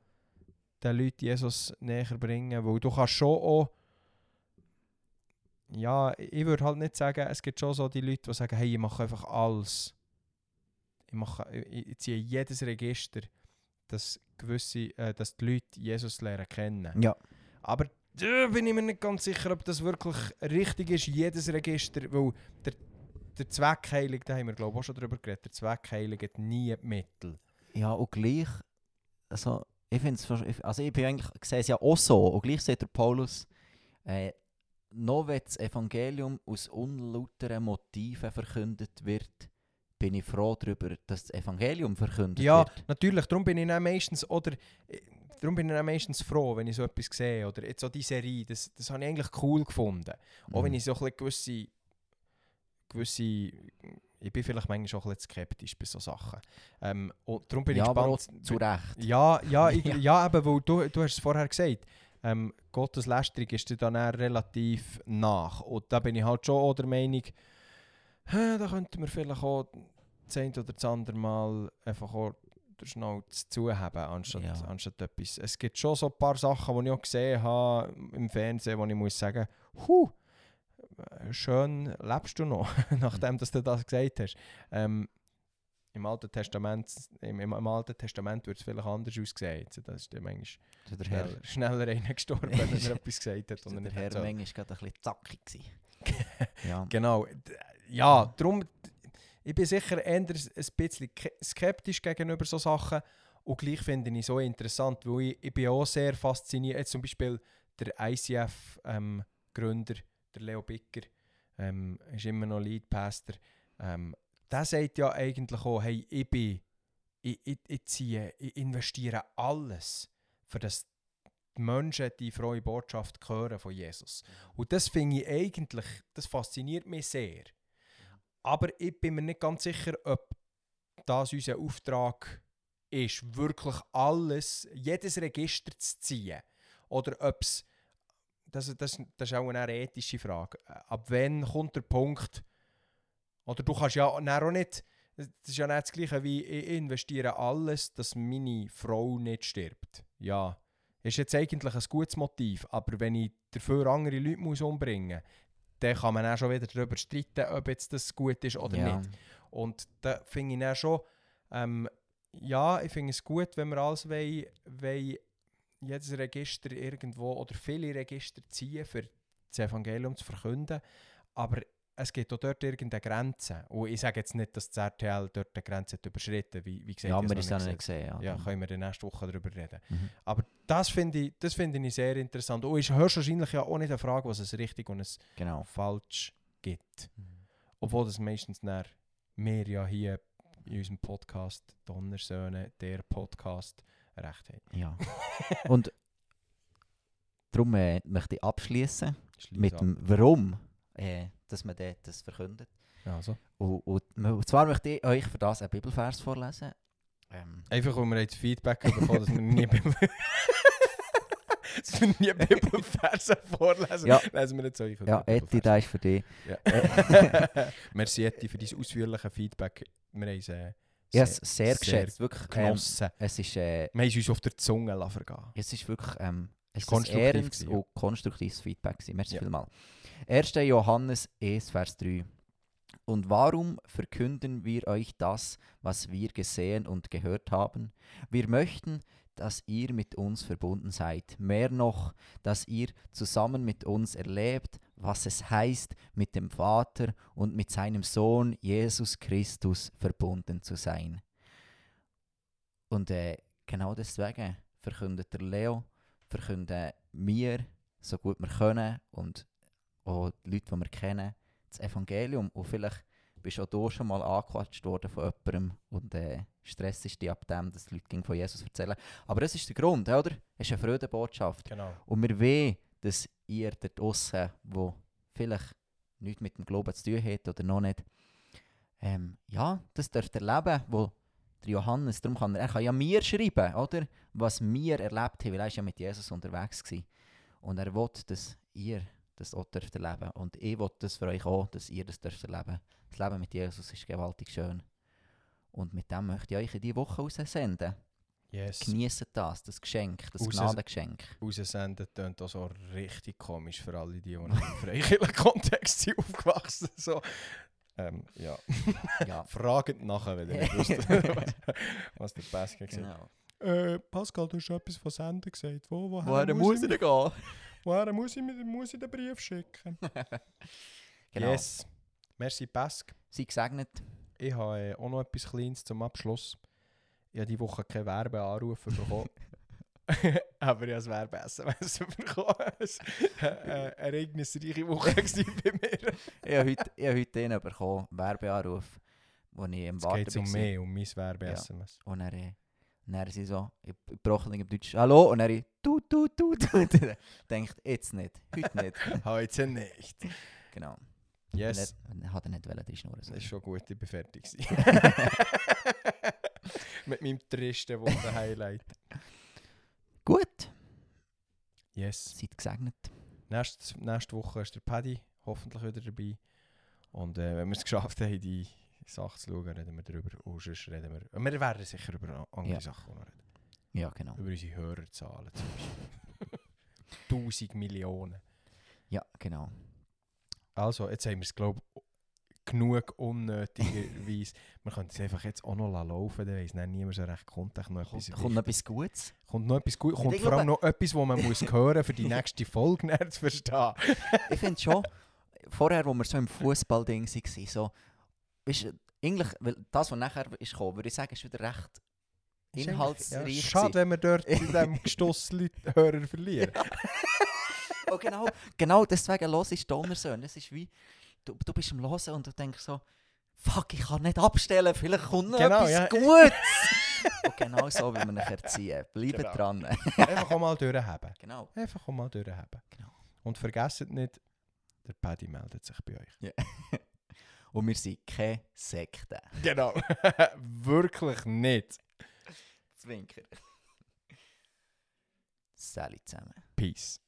den Leuten Jesus näher bringen? Weil du kannst schon auch, ja, ich würde halt nicht sagen, es gibt schon so die Leute, die sagen, hey, ich mache einfach alles. Ich, mache, ich, ich ziehe jedes Register, dass, gewisse, äh, dass die Leute Jesus lernen kennen. Ja. Aber da bin ich mir nicht ganz sicher, ob das wirklich richtig ist, jedes Register, weil der, der Zweck heiligt, da haben wir glaube ich auch schon darüber geredet, der Zweck heiligt nie die Mittel. Ja, und gleich, also ich finde es, also ich bin eigentlich, ich sehe es ja auch so, und gleich sagt der Paulus, äh, noch wenn das Evangelium aus unlauteren Motiven verkündet wird, bin ich froh darüber, dass das Evangelium verkündet Ja, wird. natürlich, darum bin ich dann meistens, oder, äh, darum bin ich dann meistens froh, wenn ich so etwas sehe, oder jetzt so die Serie, das, das habe ich eigentlich cool gefunden. Auch wenn Mhm. ich so ein gewisse, gewisse, ich bin vielleicht manchmal auch ein bisschen skeptisch bei so Sachen. Ähm, und darum bin ja, ich aber gespannt. auch zu Recht. Ja, ja, <laughs> ich, Ja. ja. eben, weil du, du hast es vorher gesagt, ähm, Gottes Lästerung ist dir dann relativ nach. Und da bin ich halt schon auch der Meinung, da könnten wir vielleicht auch das eine oder das andere Mal einfach auch den Schnauz zuhaben, anstatt, Ja. anstatt etwas. Es gibt schon so ein paar Sachen, die ich auch gesehen habe im Fernsehen, wo ich muss sagen, huh, schön lebst du noch, <laughs> nachdem dass du das gesagt hast. Ähm, im Alten Testament, im, im, Alten Testament würde es vielleicht anders aussehen. Das ist dann manchmal der Herr, schneller, schneller einer gestorben, wenn er etwas gesagt hat. <laughs> er der Herr sollen. manchmal gerade ein bisschen zackig gewesen. <laughs> ja. Genau. Ja, darum, ich bin sicher eher ein bisschen ke- skeptisch gegenüber so Sachen. Und gleich finde ich es so interessant, weil ich, ich bin auch sehr fasziniert. Jetzt zum Beispiel der ICF-Gründer, der Leo Bicker, ähm, ist immer noch Lead Pastor. Ähm, der sagt ja eigentlich auch, hey, ich bin, ich, ich, ich ziehe, ich investiere alles, für das die Menschen die frohe Botschaft hören von Jesus. Und das finde ich eigentlich, das fasziniert mich sehr. Aber ich bin mir nicht ganz sicher, ob das unser Auftrag ist, wirklich alles, jedes Register zu ziehen. Oder ob es, das, das, das ist auch eine ethische Frage. Ab wann kommt der Punkt, oder du kannst ja auch nicht, das ist ja nicht das Gleiche wie ich investiere alles, dass meine Frau nicht stirbt. Ja, ist jetzt eigentlich ein gutes Motiv, aber wenn ich dafür andere Leute muss umbringen muss, dann kann man auch schon wieder darüber streiten, ob jetzt das gut ist oder ja. nicht. Und da finde ich dann schon, ähm, ja, ich finde es gut, wenn wir alles wollen, wollen, jedes Register irgendwo oder viele Register ziehen, für das Evangelium zu verkünden. Aber es gibt auch dort irgendeine Grenze. Und ich sage jetzt nicht, dass das RTL dort eine Grenze hat überschritten wie, wie gesagt, ja, ich wir habe es noch nicht gesehen. Ja, Ja, können wir dann nächste Woche darüber reden. Mhm. Aber das finde ich, das finde ich sehr interessant. Und ist höchstwahrscheinlich ja auch nicht eine Frage, was es richtig und es Genau. falsch gibt. Obwohl das meistens wir ja hier in unserem Podcast Donnersöhne, der Podcast, recht haben. Ja. <laughs> Und darum äh, möchte ich abschließen mit ab. dem Warum, äh, dass man dort das verkündet. Also. Und, und, und zwar möchte ich euch für das einen Bibelvers vorlesen. Ähm, Einfach, weil wir jetzt Feedback bekommen, dass wir nie <laughs> dass wir nie Bibelverse vorlesen. Ja. Lesen wir jetzt euch. ja, Eti, der ist für dich. Ja. Äh, <laughs> Merci Eti für dein ausführliche Feedback. Wir haben es äh, habe es sehr geschätzt. Wirklich, ähm, genossen. es ist... Äh, wir haben es uns auf der Zunge lassen vergehen. Es ist wirklich ähm, es ist Konstruktiv ein ja. konstruktives Feedback. Gewesen. Merci Ja. vielmals. 1. Johannes 1, Vers 3. Und warum verkünden wir euch das, was wir gesehen und gehört haben? Wir möchten, dass ihr mit uns verbunden seid. Mehr noch, dass ihr zusammen mit uns erlebt, was es heißt, mit dem Vater und mit seinem Sohn Jesus Christus verbunden zu sein. Und äh, genau deswegen verkündet der Leo, verkünden wir, so gut wir können, und auch die Leute, die wir kennen, das Evangelium. Und vielleicht bist auch du schon mal angequatscht worden von jemandem und äh, Stress ist dich ab dem, dass die Leute von Jesus erzählen. Aber das ist der Grund, oder? Es ist eine Freudenbotschaft. Genau. Und wir wollen, dass ihr dort draussen, wo vielleicht nichts mit dem Glauben zu tun hat oder noch nicht, ähm, ja, das dürft erleben, wo der Johannes, darum kann er, er kann ja mir schreiben, oder? Was wir erlebt haben, weil er ist ja mit Jesus unterwegs war. Und er will, dass ihr das auch dürft erleben. Und ich will das für euch auch, dass ihr das dürft erleben. Das Leben mit Jesus ist gewaltig schön. Und mit dem möchte ich euch in diese Woche raussenden. Yes. Genießt das, das Geschenk, das Raus- Gnadengeschenk. Raussenden tönt auch so richtig komisch für alle, die, die im freikirchlichen <laughs> Kontext sind aufgewachsen so. Ähm, ja. <laughs> Ja, Fragend nachher, wenn ihr nicht wisst, was, <laughs> was der Pascal gesagt genau. hat. Äh, Pascal, du hast schon etwas von Senden gesagt. Wo, woher Woher muss ich denn gehen? Woher muss ich, mir- muss ich den Brief schicken? <laughs> Genau. Yes. Merci, Pascal. Sei gesegnet. Ich habe äh, auch noch etwas Kleines zum Abschluss. Ich habe diese Woche keine Werbeanrufe bekommen. <laughs> <laughs> Aber ich habe ein Werbe-SMS bekommen. Es war eine ereignisreiche Woche bei mir. Ich habe heute, ich habe heute einen bekommen, Werbeanruf, wo ich im Es Warten geht um war. mehr, um mein Werbe-SMS. Und er, äh, und er sie so, ich gebrochen im Deutsch, Hallo, und er tut, tut, tut, tut. Denkt, jetzt nicht, heute nicht. <laughs> Heute nicht. Genau. Yes. Er hat er nicht wollen, die Schnur. Das ist schon gut, ich bin fertig. <laughs> Mit meinem tristen Wochen-Highlight. Gut, Yes. seid gesegnet. Nächste, nächste Woche ist der Paddy hoffentlich wieder dabei. Und äh, wenn wir es geschafft haben, die Sache zu schauen, reden wir darüber. Und sonst reden wir... Wir werden sicher über andere Ja. Sachen noch reden. Ja, genau. Über unsere Hörerzahlen zum Beispiel. <laughs> 1000 Millionen. Ja, genau. Also, jetzt haben wir es, glaube ich, genug unnötigerweise. <laughs> wir können es einfach jetzt auch noch laufen, dann weiss dann niemand so recht, kommt noch etwas Kommt, kommt noch etwas Gutes? Kommt noch etwas gut, kommt ich vor allem glaube- noch etwas, was man <laughs> muss hören für die nächste Folge zu verstehen. ich finde schon, vorher, wo wir so im Fußballding waren, so, du, eigentlich, weil das, was nachher ist gekommen, würde ich sagen, ist wieder recht Ist inhaltsreich. Ja, schade, wenn wir dort in diesem <laughs> Gestoss Leute Hörer verlieren. Oh, genau, genau deswegen los ist Donnersöhn. Es ist wie, du, du bist am Hören und du denkst so, fuck, ich kann nicht abstellen, vielleicht kommt noch Genau, etwas ja. Gutes. und <laughs> genau so will man euch erziehen. Bleibt Genau. dran. Einfach auch mal durchhaben. genau. Einfach auch mal durchhaben. Genau. Und vergesst nicht, der Paddy meldet sich bei euch. Und wir sind keine Sekte. Genau. <laughs> Wirklich nicht. Zwinker. Sally zusammen. Peace.